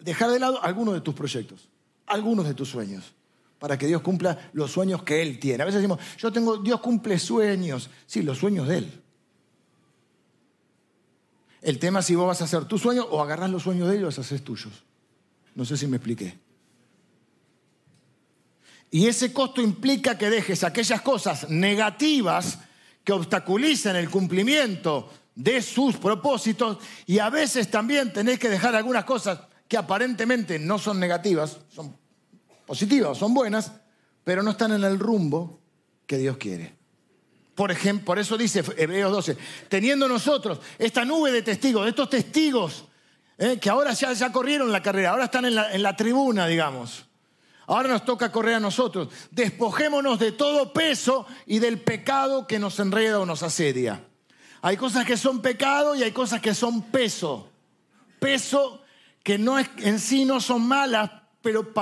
dejar de lado algunos de tus proyectos, algunos de tus sueños para que Dios cumpla los sueños que Él tiene. A veces decimos, yo tengo, Dios cumple sueños. Sí, los sueños de Él. El tema es si vos vas a hacer tu sueño o agarrás los sueños de Él y los haces tuyos. No sé si me expliqué. Y ese costo implica que dejes aquellas cosas negativas que obstaculizan el cumplimiento de sus propósitos y a veces también tenés que dejar algunas cosas que aparentemente no son negativas, son positivas, son buenas, pero no están en el rumbo que Dios quiere. Por ejemplo, por eso dice Hebreos 12, teniendo nosotros esta nube de testigos, estos testigos eh, que ahora ya, ya, corrieron la carrera, ahora están en la, en la tribuna, digamos. Ahora nos toca correr a nosotros. Despojémonos de todo peso y del pecado que nos enreda o nos asedia. Hay cosas que son pecado y hay cosas que son peso. Peso que no es, en sí no son malas, pero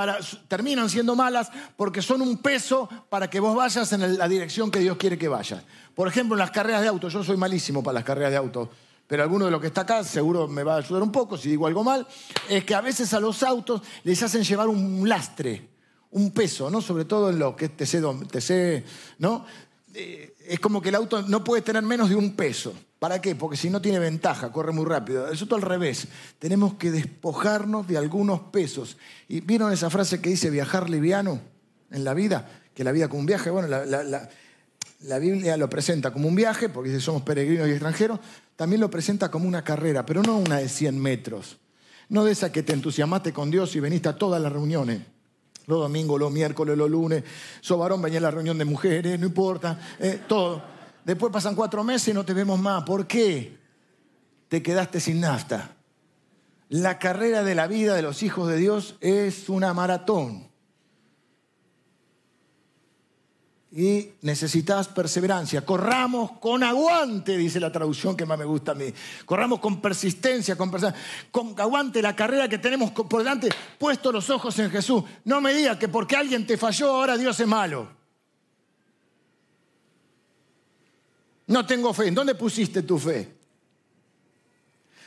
terminan siendo malas porque son un peso para que vos vayas en la dirección que Dios quiere que vayas. Por ejemplo, en las carreras de auto, yo soy malísimo para las carreras de auto, pero alguno de los que está acá seguro me va a ayudar un poco si digo algo mal, es que a veces a los autos les hacen llevar un lastre, un peso, ¿no? Sobre todo en lo que es TC, ¿no? Eh, es como que el auto no puede tener menos de un peso. ¿Para qué? Porque si no tiene ventaja, corre muy rápido. Eso todo al revés. Tenemos que despojarnos de algunos pesos. ¿Y vieron esa frase que dice viajar liviano en la vida? Que la vida como un viaje. Bueno, la, Biblia lo presenta como un viaje, porque dice somos peregrinos y extranjeros. También lo presenta como una carrera, pero no una de 100 metros. No de esa que te entusiasmaste con Dios y veniste a todas las reuniones. Los domingos, los miércoles, los lunes. Sobarón venía a la reunión de mujeres, no importa. Eh, todo. Después pasan cuatro meses y no te vemos más. ¿Por qué? Te quedaste sin nafta. La carrera de la vida de los hijos de Dios es una maratón. Y necesitas perseverancia. Corramos con aguante, dice la traducción que más me gusta a mí. Corramos con persistencia, con, con aguante la carrera que tenemos por delante, puesto los ojos en Jesús. No me digas que porque alguien te falló, ahora Dios es malo. No tengo fe. ¿En dónde pusiste tu fe?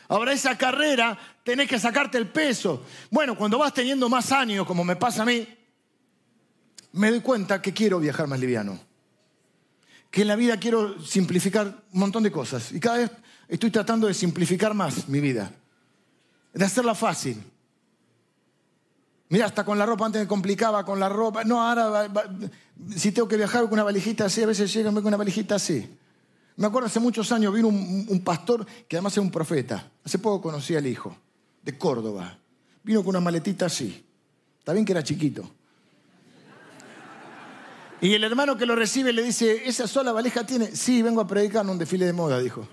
Ahora esa carrera tenés que sacarte el peso. Bueno, cuando vas teniendo más años, como me pasa a mí, me doy cuenta que quiero viajar más liviano. Que en la vida quiero simplificar un montón de cosas. Y cada vez estoy tratando de simplificar más mi vida. De hacerla fácil. Mira, hasta con la ropa antes me complicaba con la ropa. No, ahora si tengo que viajar con una valijita así, a veces llego con una valijita así Me acuerdo hace muchos años vino un, un pastor que además era un profeta. Hace poco conocí al hijo, de Córdoba. Vino con una maletita así. Está bien que era chiquito. Y el hermano que lo recibe le dice, ¿esa sola valija tiene? Sí, vengo a predicar en un desfile de moda, dijo.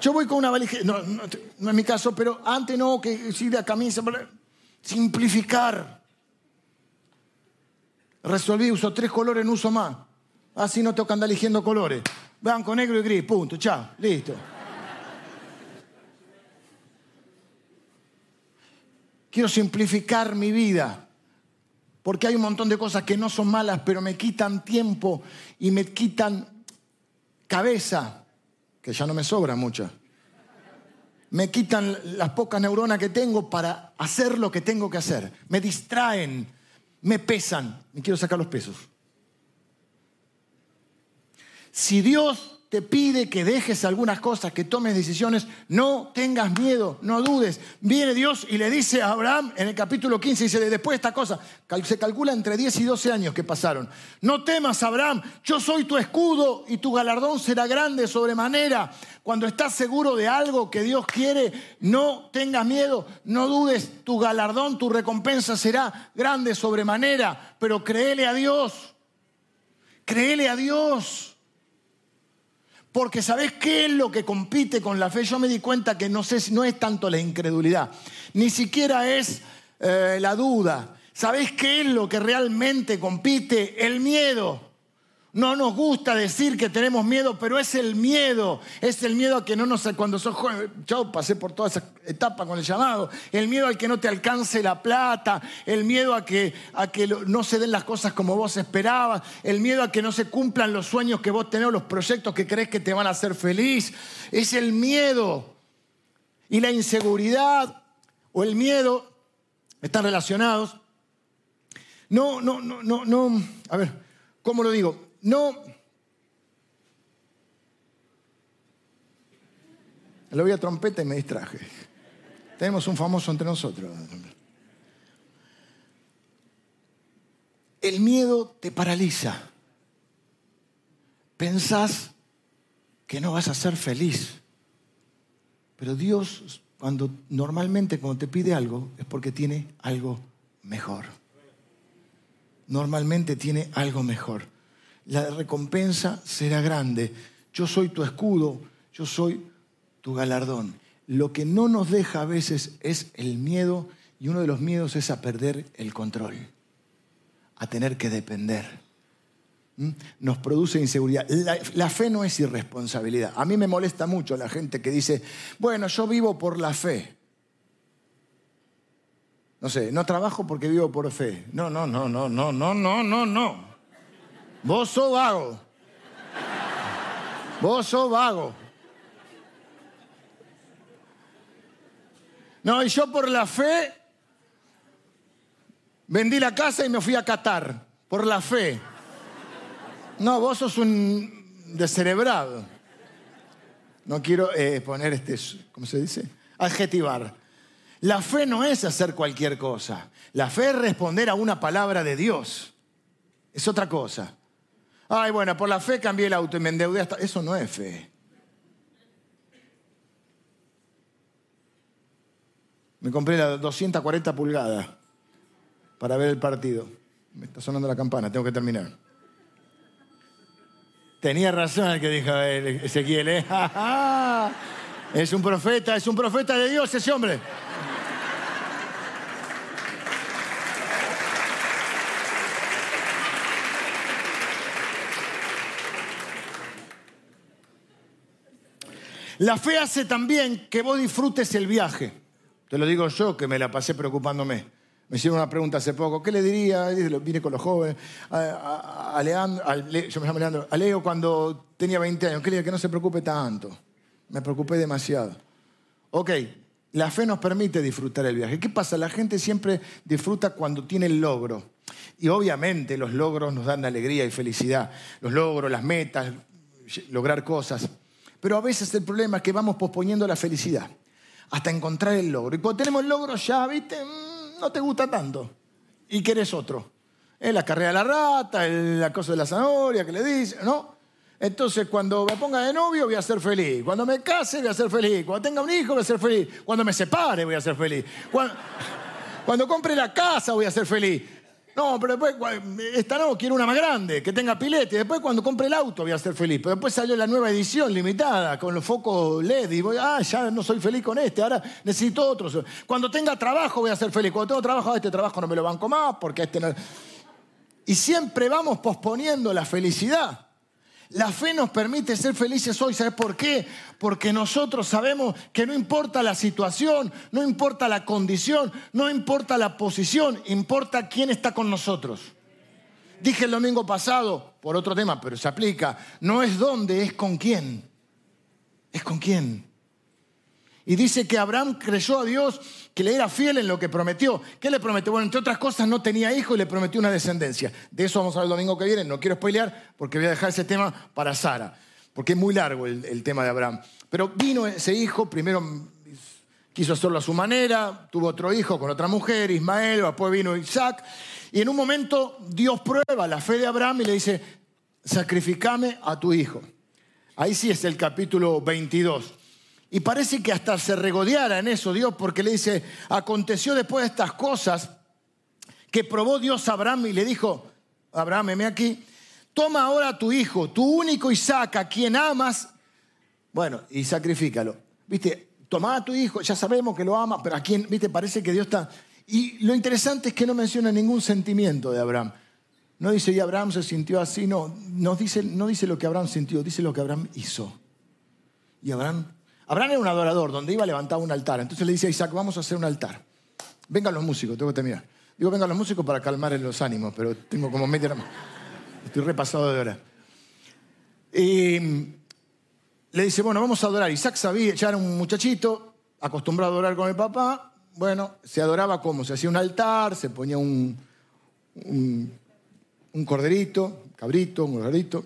Yo voy con una valija, no, no, es mi caso, pero antes no, que sí, de camisa, simplificar. Resolví, uso tres colores, no uso más. Así no tengo que andar eligiendo colores. Blanco, negro y gris, punto, chao, listo. Quiero simplificar mi vida. Porque hay un montón de cosas que no son malas, pero me quitan tiempo y me quitan cabeza, que ya no me sobra mucha. Me quitan las pocas neuronas que tengo para hacer lo que tengo que hacer. Me distraen, me pesan. Me quiero sacar los pesos. Si Dios te pide que dejes algunas cosas, que tomes decisiones, no tengas miedo, no dudes. Viene Dios y le dice a Abraham en el capítulo 15, dice, después de esta cosa, se calcula entre 10 y 12 años que pasaron. No temas, Abraham, yo soy tu escudo y tu galardón será grande sobremanera. Cuando estás seguro de algo que Dios quiere, no tengas miedo, no dudes, tu galardón, tu recompensa será grande sobremanera, pero créele a Dios, créele a Dios. Porque ¿sabes qué es lo que compite con la fe? Yo me di cuenta que no, sé, no es tanto la incredulidad, ni siquiera es eh, la duda. ¿Sabes qué es lo que realmente compite? El miedo. No nos gusta decir que tenemos miedo, pero es el miedo. Es el miedo a que no nos. Cuando sos joven, yo pasé por toda esa etapa con el llamado. El miedo al que no te alcance la plata. El miedo a que, a que no se den las cosas como vos esperabas. El miedo a que no se cumplan los sueños que vos tenés, los proyectos que crees que te van a hacer feliz. Es el miedo. Y la inseguridad o el miedo están relacionados. No, no, no, no, no. A ver, ¿cómo lo digo? No... Le voy a trompeta y me distraje. Tenemos un famoso entre nosotros. El miedo te paraliza. Pensás que no vas a ser feliz. Pero Dios, cuando normalmente cuando te pide algo, es porque tiene algo mejor. Normalmente tiene algo mejor la recompensa será grande. Yo soy tu escudo, yo soy tu galardón. Lo que no nos deja a veces es el miedo y uno de los miedos es a perder el control, a tener que depender. ¿Mm? Nos produce inseguridad. La, la, fe no es irresponsabilidad. A mí me molesta mucho la gente que dice, bueno, yo vivo por la fe. No sé, no trabajo porque vivo por fe. No, no, no, no, no, no, no, no, no. Vos sos vago. Vos sos vago. No, y yo por la fe vendí la casa y me fui a Qatar. Por la fe. No, vos sos un descerebrado. No quiero eh, poner este, ¿cómo se dice? Adjetivar. La fe no es hacer cualquier cosa. La fe es responder a una palabra de Dios. Es otra cosa. Ay, bueno, por la fe cambié el auto y me endeudé hasta... Eso no es fe. Me compré la 240 pulgadas para ver el partido. Me está sonando la campana, tengo que terminar. Tenía razón el que dijo Ezequiel, ¿eh? Es un profeta, es un profeta de Dios ese hombre. La fe hace también que vos disfrutes el viaje. Te lo digo yo, que me la pasé preocupándome. Me hicieron una pregunta hace poco. ¿Qué le diría? Vine con los jóvenes. A, yo me Leo cuando tenía 20 años. ¿Qué le diría? Que no se preocupe tanto. Me preocupé demasiado. Ok, la fe nos permite disfrutar el viaje. ¿Qué pasa? La gente siempre disfruta cuando tiene el logro. Y obviamente los logros nos dan alegría y felicidad. Los logros, las metas, lograr cosas. Pero a veces el problema es que vamos posponiendo la felicidad hasta encontrar el logro. Y cuando tenemos el logro ya, viste, mm, no te gusta tanto y querés otro. Es la carrera de la rata, la cosa de la zanahoria que le dice, ¿no? Entonces, cuando me ponga de novio, voy a ser feliz. Cuando me case, voy a ser feliz. Cuando tenga un hijo, voy a ser feliz. Cuando me separe, voy a ser feliz. Cuando, cuando compre la casa, voy a ser feliz. No, pero después, esta no, quiero una más grande, que tenga pilete. Después, cuando compre el auto, voy a ser feliz. Pero después salió la nueva edición limitada con los focos LED y voy, ah, ya no soy feliz con este, ahora necesito otro. Cuando tenga trabajo, voy a ser feliz. Cuando tengo trabajo, este trabajo no me lo banco más porque este no. Y siempre vamos posponiendo la felicidad. La fe nos permite ser felices hoy. ¿Sabes por qué? Porque nosotros sabemos que no importa la situación, no importa la condición, no importa la posición, importa quién está con nosotros. Dije el domingo pasado, por otro tema, pero se aplica, no es dónde, es con quién. Es con quién. Y dice que Abraham creyó a Dios que le era fiel en lo que prometió. ¿Qué le prometió? Bueno, entre otras cosas, no tenía hijo y le prometió una descendencia. De eso vamos a ver el domingo que viene. No quiero spoilear porque voy a dejar ese tema para Sara, porque es muy largo el, tema de Abraham. Pero vino ese hijo, primero quiso hacerlo a su manera, tuvo otro hijo con otra mujer, Ismael, después vino Isaac. Y en un momento Dios prueba la fe de Abraham y le dice, sacrificame a tu hijo. Ahí sí es el capítulo 22. Y parece que hasta se regodeara en eso Dios, porque le dice, aconteció después de estas cosas que probó Dios a Abraham y le dijo, Abraham, me aquí, toma ahora a tu hijo, tu único Isaac, a quien amas, bueno, y sacrifícalo. Viste, toma a tu hijo, ya sabemos que lo ama, pero a quien, viste, parece que Dios está... Y lo interesante es que no menciona ningún sentimiento de Abraham. No dice, y Abraham se sintió así, no, no dice, no dice lo que Abraham sintió, dice lo que Abraham hizo. Y Abraham Abraham era un adorador, donde iba a levantar un altar. Entonces le dice a Isaac, vamos a hacer un altar. Vengan los músicos, tengo que terminar. Digo, vengan los músicos para calmar los ánimos, pero tengo como media hora. Estoy repasado de hora. Le dice, bueno, vamos a adorar. Isaac sabía, ya era un muchachito, acostumbrado a adorar con el papá. Bueno, se adoraba como, se hacía un altar, se ponía un, un, un corderito, cabrito, un corderito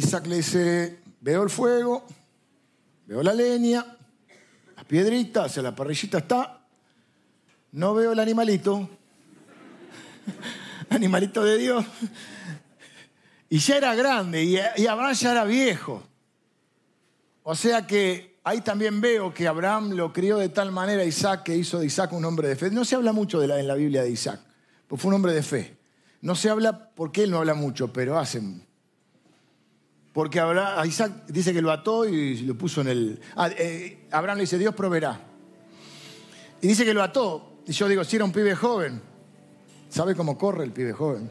Isaac le dice, veo el fuego, veo la leña, las piedritas, o la parrillita está, no veo el animalito, animalito de Dios, y ya era grande, y, Abraham ya era viejo. O sea que ahí también veo que Abraham lo crió de tal manera Isaac que hizo de Isaac un hombre de fe. No se habla mucho de la, en la Biblia de Isaac, pues fue un hombre de fe. No se habla porque él no habla mucho, pero hacen porque Isaac dice que lo ató y lo puso en el... Ah, eh, Abraham le dice, Dios proveerá. Y dice que lo ató. Y yo digo, si era un pibe joven, ¿sabe cómo corre el pibe joven?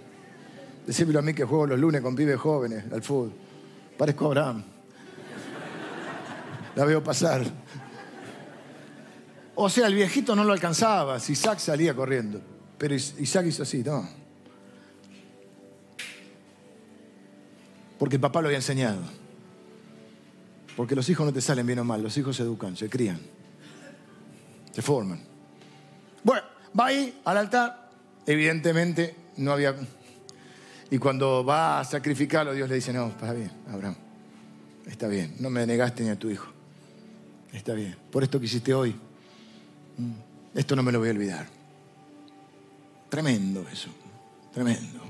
Decímelo a mí que juego los lunes con pibes jóvenes al fútbol. Parezco Abraham. La veo pasar. O sea, el viejito no lo alcanzaba. Isaac salía corriendo. Pero Isaac hizo así, no. Porque el papá lo había enseñado. Porque los hijos no te salen bien o mal, los hijos se educan, se crían, se forman. Bueno, va ahí al altar, evidentemente no había... Y cuando va a sacrificarlo, Dios le dice, no, está bien, Abraham, está bien, no me negaste ni a tu hijo, está bien, por esto que hiciste hoy, mm, esto no me lo voy a olvidar. Tremendo eso, tremendo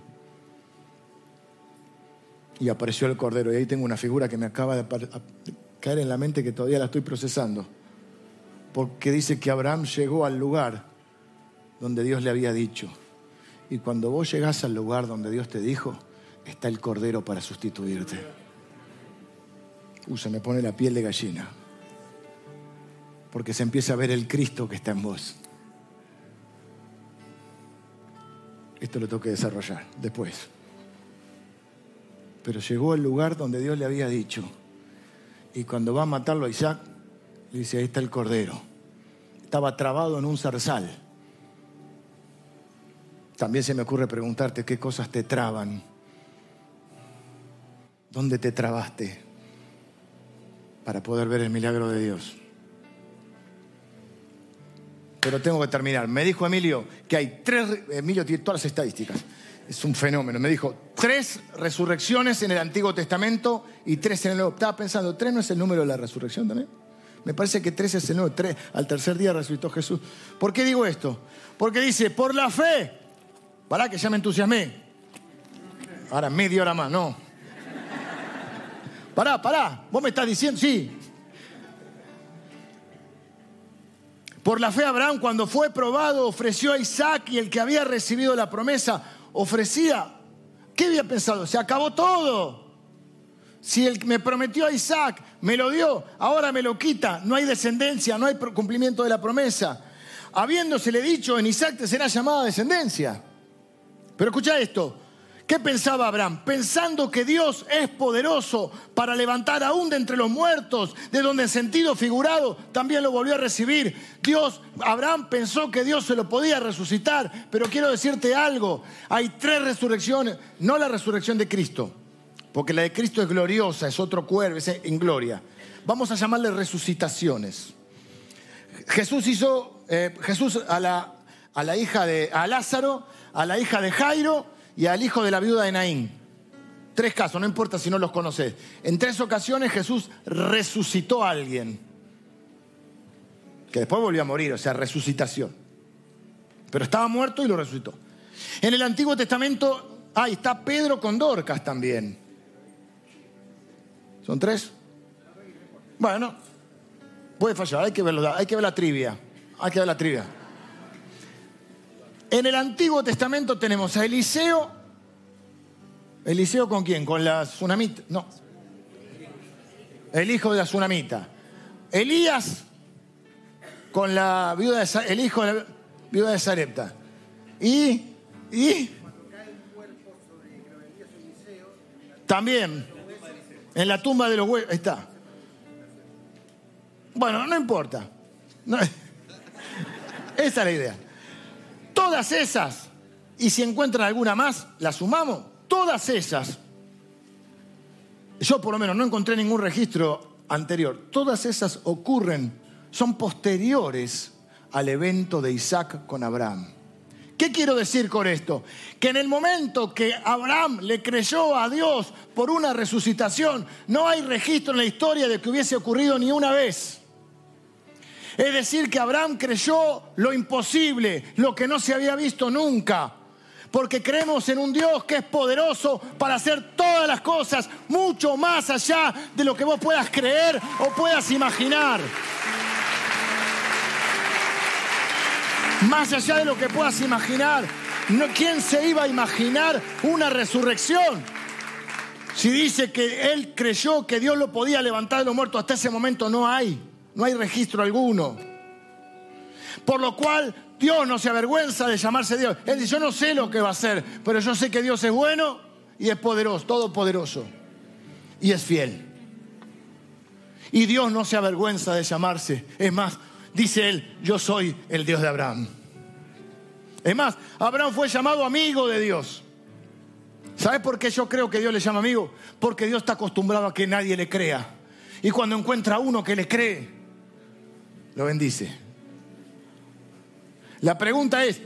y apareció el cordero. Y ahí tengo una figura que me acaba de caer en la mente que todavía la estoy procesando. Porque dice que Abraham llegó al lugar donde Dios le había dicho. Y cuando vos llegás al lugar donde Dios te dijo, está el cordero para sustituirte. Se me pone la piel de gallina. Porque se empieza a ver el Cristo que está en vos. Esto lo tengo que desarrollar después pero llegó al lugar donde Dios le había dicho. Y cuando va a matarlo a Isaac, le dice, ahí está el cordero. Estaba trabado en un zarzal. También se me ocurre preguntarte qué cosas te traban. ¿Dónde te trabaste para poder ver el milagro de Dios? Pero tengo que terminar. Me dijo Emilio que hay tres, Emilio tiene todas las estadísticas es un fenómeno. Me dijo, tres resurrecciones en el Antiguo Testamento y tres en el Nuevo. Estaba pensando, ¿tres no es el número de la resurrección también? Me parece que tres es el número. Tres, al tercer día resucitó Jesús. ¿Por qué digo esto? Porque dice, por la fe. Para que ya me entusiasmé. ahora media hora más, no. Pará, pará, vos me estás diciendo, sí. Por la fe Abraham cuando fue probado ofreció a Isaac y el que había recibido la promesa ofrecía. ¿Qué había pensado? Se acabó todo. Si el me prometió a Isaac me lo dio, ahora me lo quita, no hay descendencia, no hay cumplimiento de la promesa. Habiéndosele dicho, en Isaac te será llamada descendencia. Pero escucha esto, ¿qué pensaba Abraham? Pensando que Dios es poderoso para levantar aún de entre los muertos, de donde en sentido figurado también lo volvió a recibir. Dios, Abraham pensó que Dios se lo podía resucitar, pero quiero decirte algo, hay tres resurrecciones, no la resurrección de Cristo, porque la de Cristo es gloriosa, es otro cuerpo, es en gloria. Vamos a llamarle resucitaciones. Jesús hizo, eh, Jesús a la, a la hija de a Lázaro, a la hija de Jairo y al hijo de la viuda de Naín. Tres casos, no importa si no los conoces. En tres ocasiones Jesús resucitó a alguien, que después volvió a morir, o sea, resucitación. Pero estaba muerto y lo resucitó. En el Antiguo Testamento, ahí está Pedro con Dorcas también. ¿Son tres? Bueno, puede fallar, hay que, verlo, hay que ver la trivia. Hay que ver la trivia. En el Antiguo Testamento tenemos a Eliseo. ¿Eliseo con quién? ¿Con la tsunamita? No. El hijo de la tsunamita. Elías con la viuda de, el hijo de la viuda de Sarepta. Y, y también en la tumba de los huevos. Está. Bueno, no importa. Esa es la idea. Todas esas, y si encuentran alguna más, la sumamos. Todas esas, yo por lo menos no encontré ningún registro anterior. Todas esas ocurren, son posteriores al evento de Isaac con Abraham. ¿Qué quiero decir con esto? Que en el momento que Abraham le creyó a Dios por una resucitación, no hay registro en la historia de que hubiese ocurrido ni una vez. Es decir, que Abraham creyó lo imposible, lo que no se había visto nunca. Porque creemos en un Dios que es poderoso para hacer todas las cosas mucho más allá de lo que vos puedas creer o puedas imaginar. Más allá de lo que puedas imaginar. ¿Quién se iba a imaginar una resurrección? Si dice que él creyó que Dios lo podía levantar de los muertos, hasta ese momento no hay. No hay registro alguno. Por lo cual Dios no se avergüenza de llamarse Dios. Él dice, yo no sé lo que va a hacer, pero yo sé que Dios es bueno y es poderoso, todopoderoso. Y es fiel. Y Dios no se avergüenza de llamarse. Es más, dice él, yo soy el Dios de Abraham. Es más, Abraham fue llamado amigo de Dios. ¿Sabes por qué yo creo que Dios le llama amigo? Porque Dios está acostumbrado a que nadie le crea. Y cuando encuentra a uno que le cree, lo bendice. La pregunta es,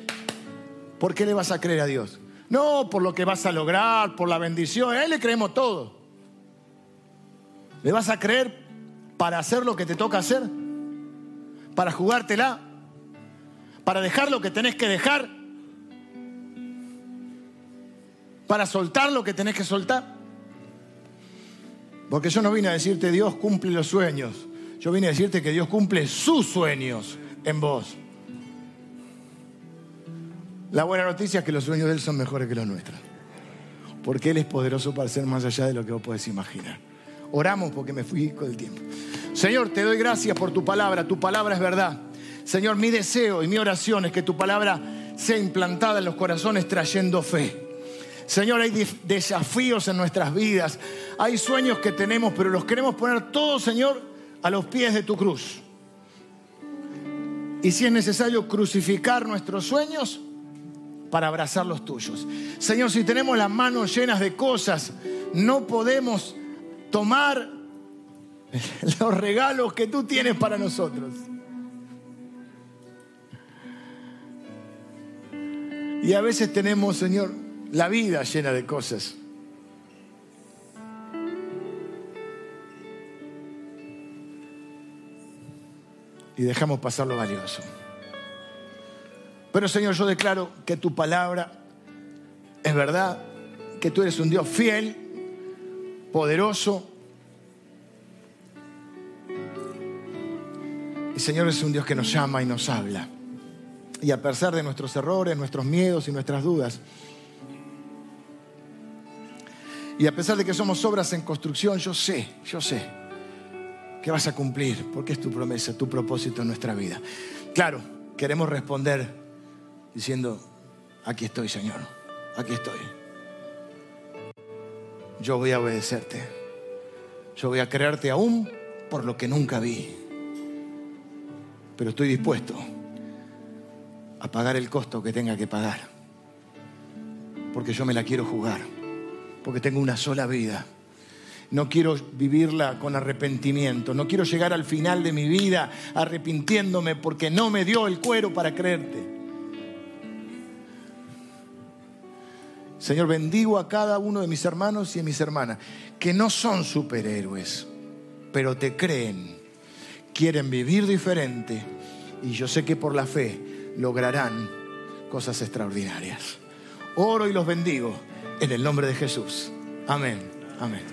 ¿por qué le vas a creer a Dios? No por lo que vas a lograr, por la bendición, a Él le creemos todo. ¿Le vas a creer para hacer lo que te toca hacer? ¿Para jugártela? ¿Para dejar lo que tenés que dejar? ¿Para soltar lo que tenés que soltar? Porque yo no vine a decirte Dios cumple los sueños. Yo vine a decirte que Dios cumple sus sueños en vos. La buena noticia es que los sueños de Él son mejores que los nuestros. Porque Él es poderoso para ser más allá de lo que vos podés imaginar. Oramos porque me fui con el tiempo. Señor, te doy gracias por tu palabra. Tu palabra es verdad. Señor, mi deseo y mi oración es que tu palabra sea implantada en los corazones trayendo fe. Señor, hay desafíos en nuestras vidas. Hay sueños que tenemos, pero los queremos poner todos, Señor, a los pies de tu cruz. Y si es necesario crucificar nuestros sueños para abrazar los tuyos. Señor, si tenemos las manos llenas de cosas, no podemos tomar los regalos que tú tienes para nosotros. Y a veces tenemos, Señor, la vida llena de cosas. Y dejamos pasar lo valioso. Pero Señor, yo declaro que tu palabra es verdad, que tú eres un Dios fiel, poderoso. Y Señor es un Dios que nos llama y nos habla. Y a pesar de nuestros errores, nuestros miedos y nuestras dudas, y a pesar de que somos obras en construcción, yo sé, yo sé que vas a cumplir, porque es tu promesa, tu propósito en nuestra vida. Claro, queremos responder diciendo, aquí estoy, Señor, aquí estoy. Yo voy a obedecerte. Yo voy a creerte aún por lo que nunca vi. Pero estoy dispuesto a pagar el costo que tenga que pagar. Porque yo me la quiero jugar. Porque tengo una sola vida. No quiero vivirla con arrepentimiento. No quiero llegar al final de mi vida arrepintiéndome porque no me dio el cuero para creerte. Señor, bendigo a cada uno de mis hermanos y de mis hermanas que no son superhéroes, pero te creen, quieren vivir diferente y yo sé que por la fe lograrán cosas extraordinarias. Oro y los bendigo en el nombre de Jesús. Amén. Amén.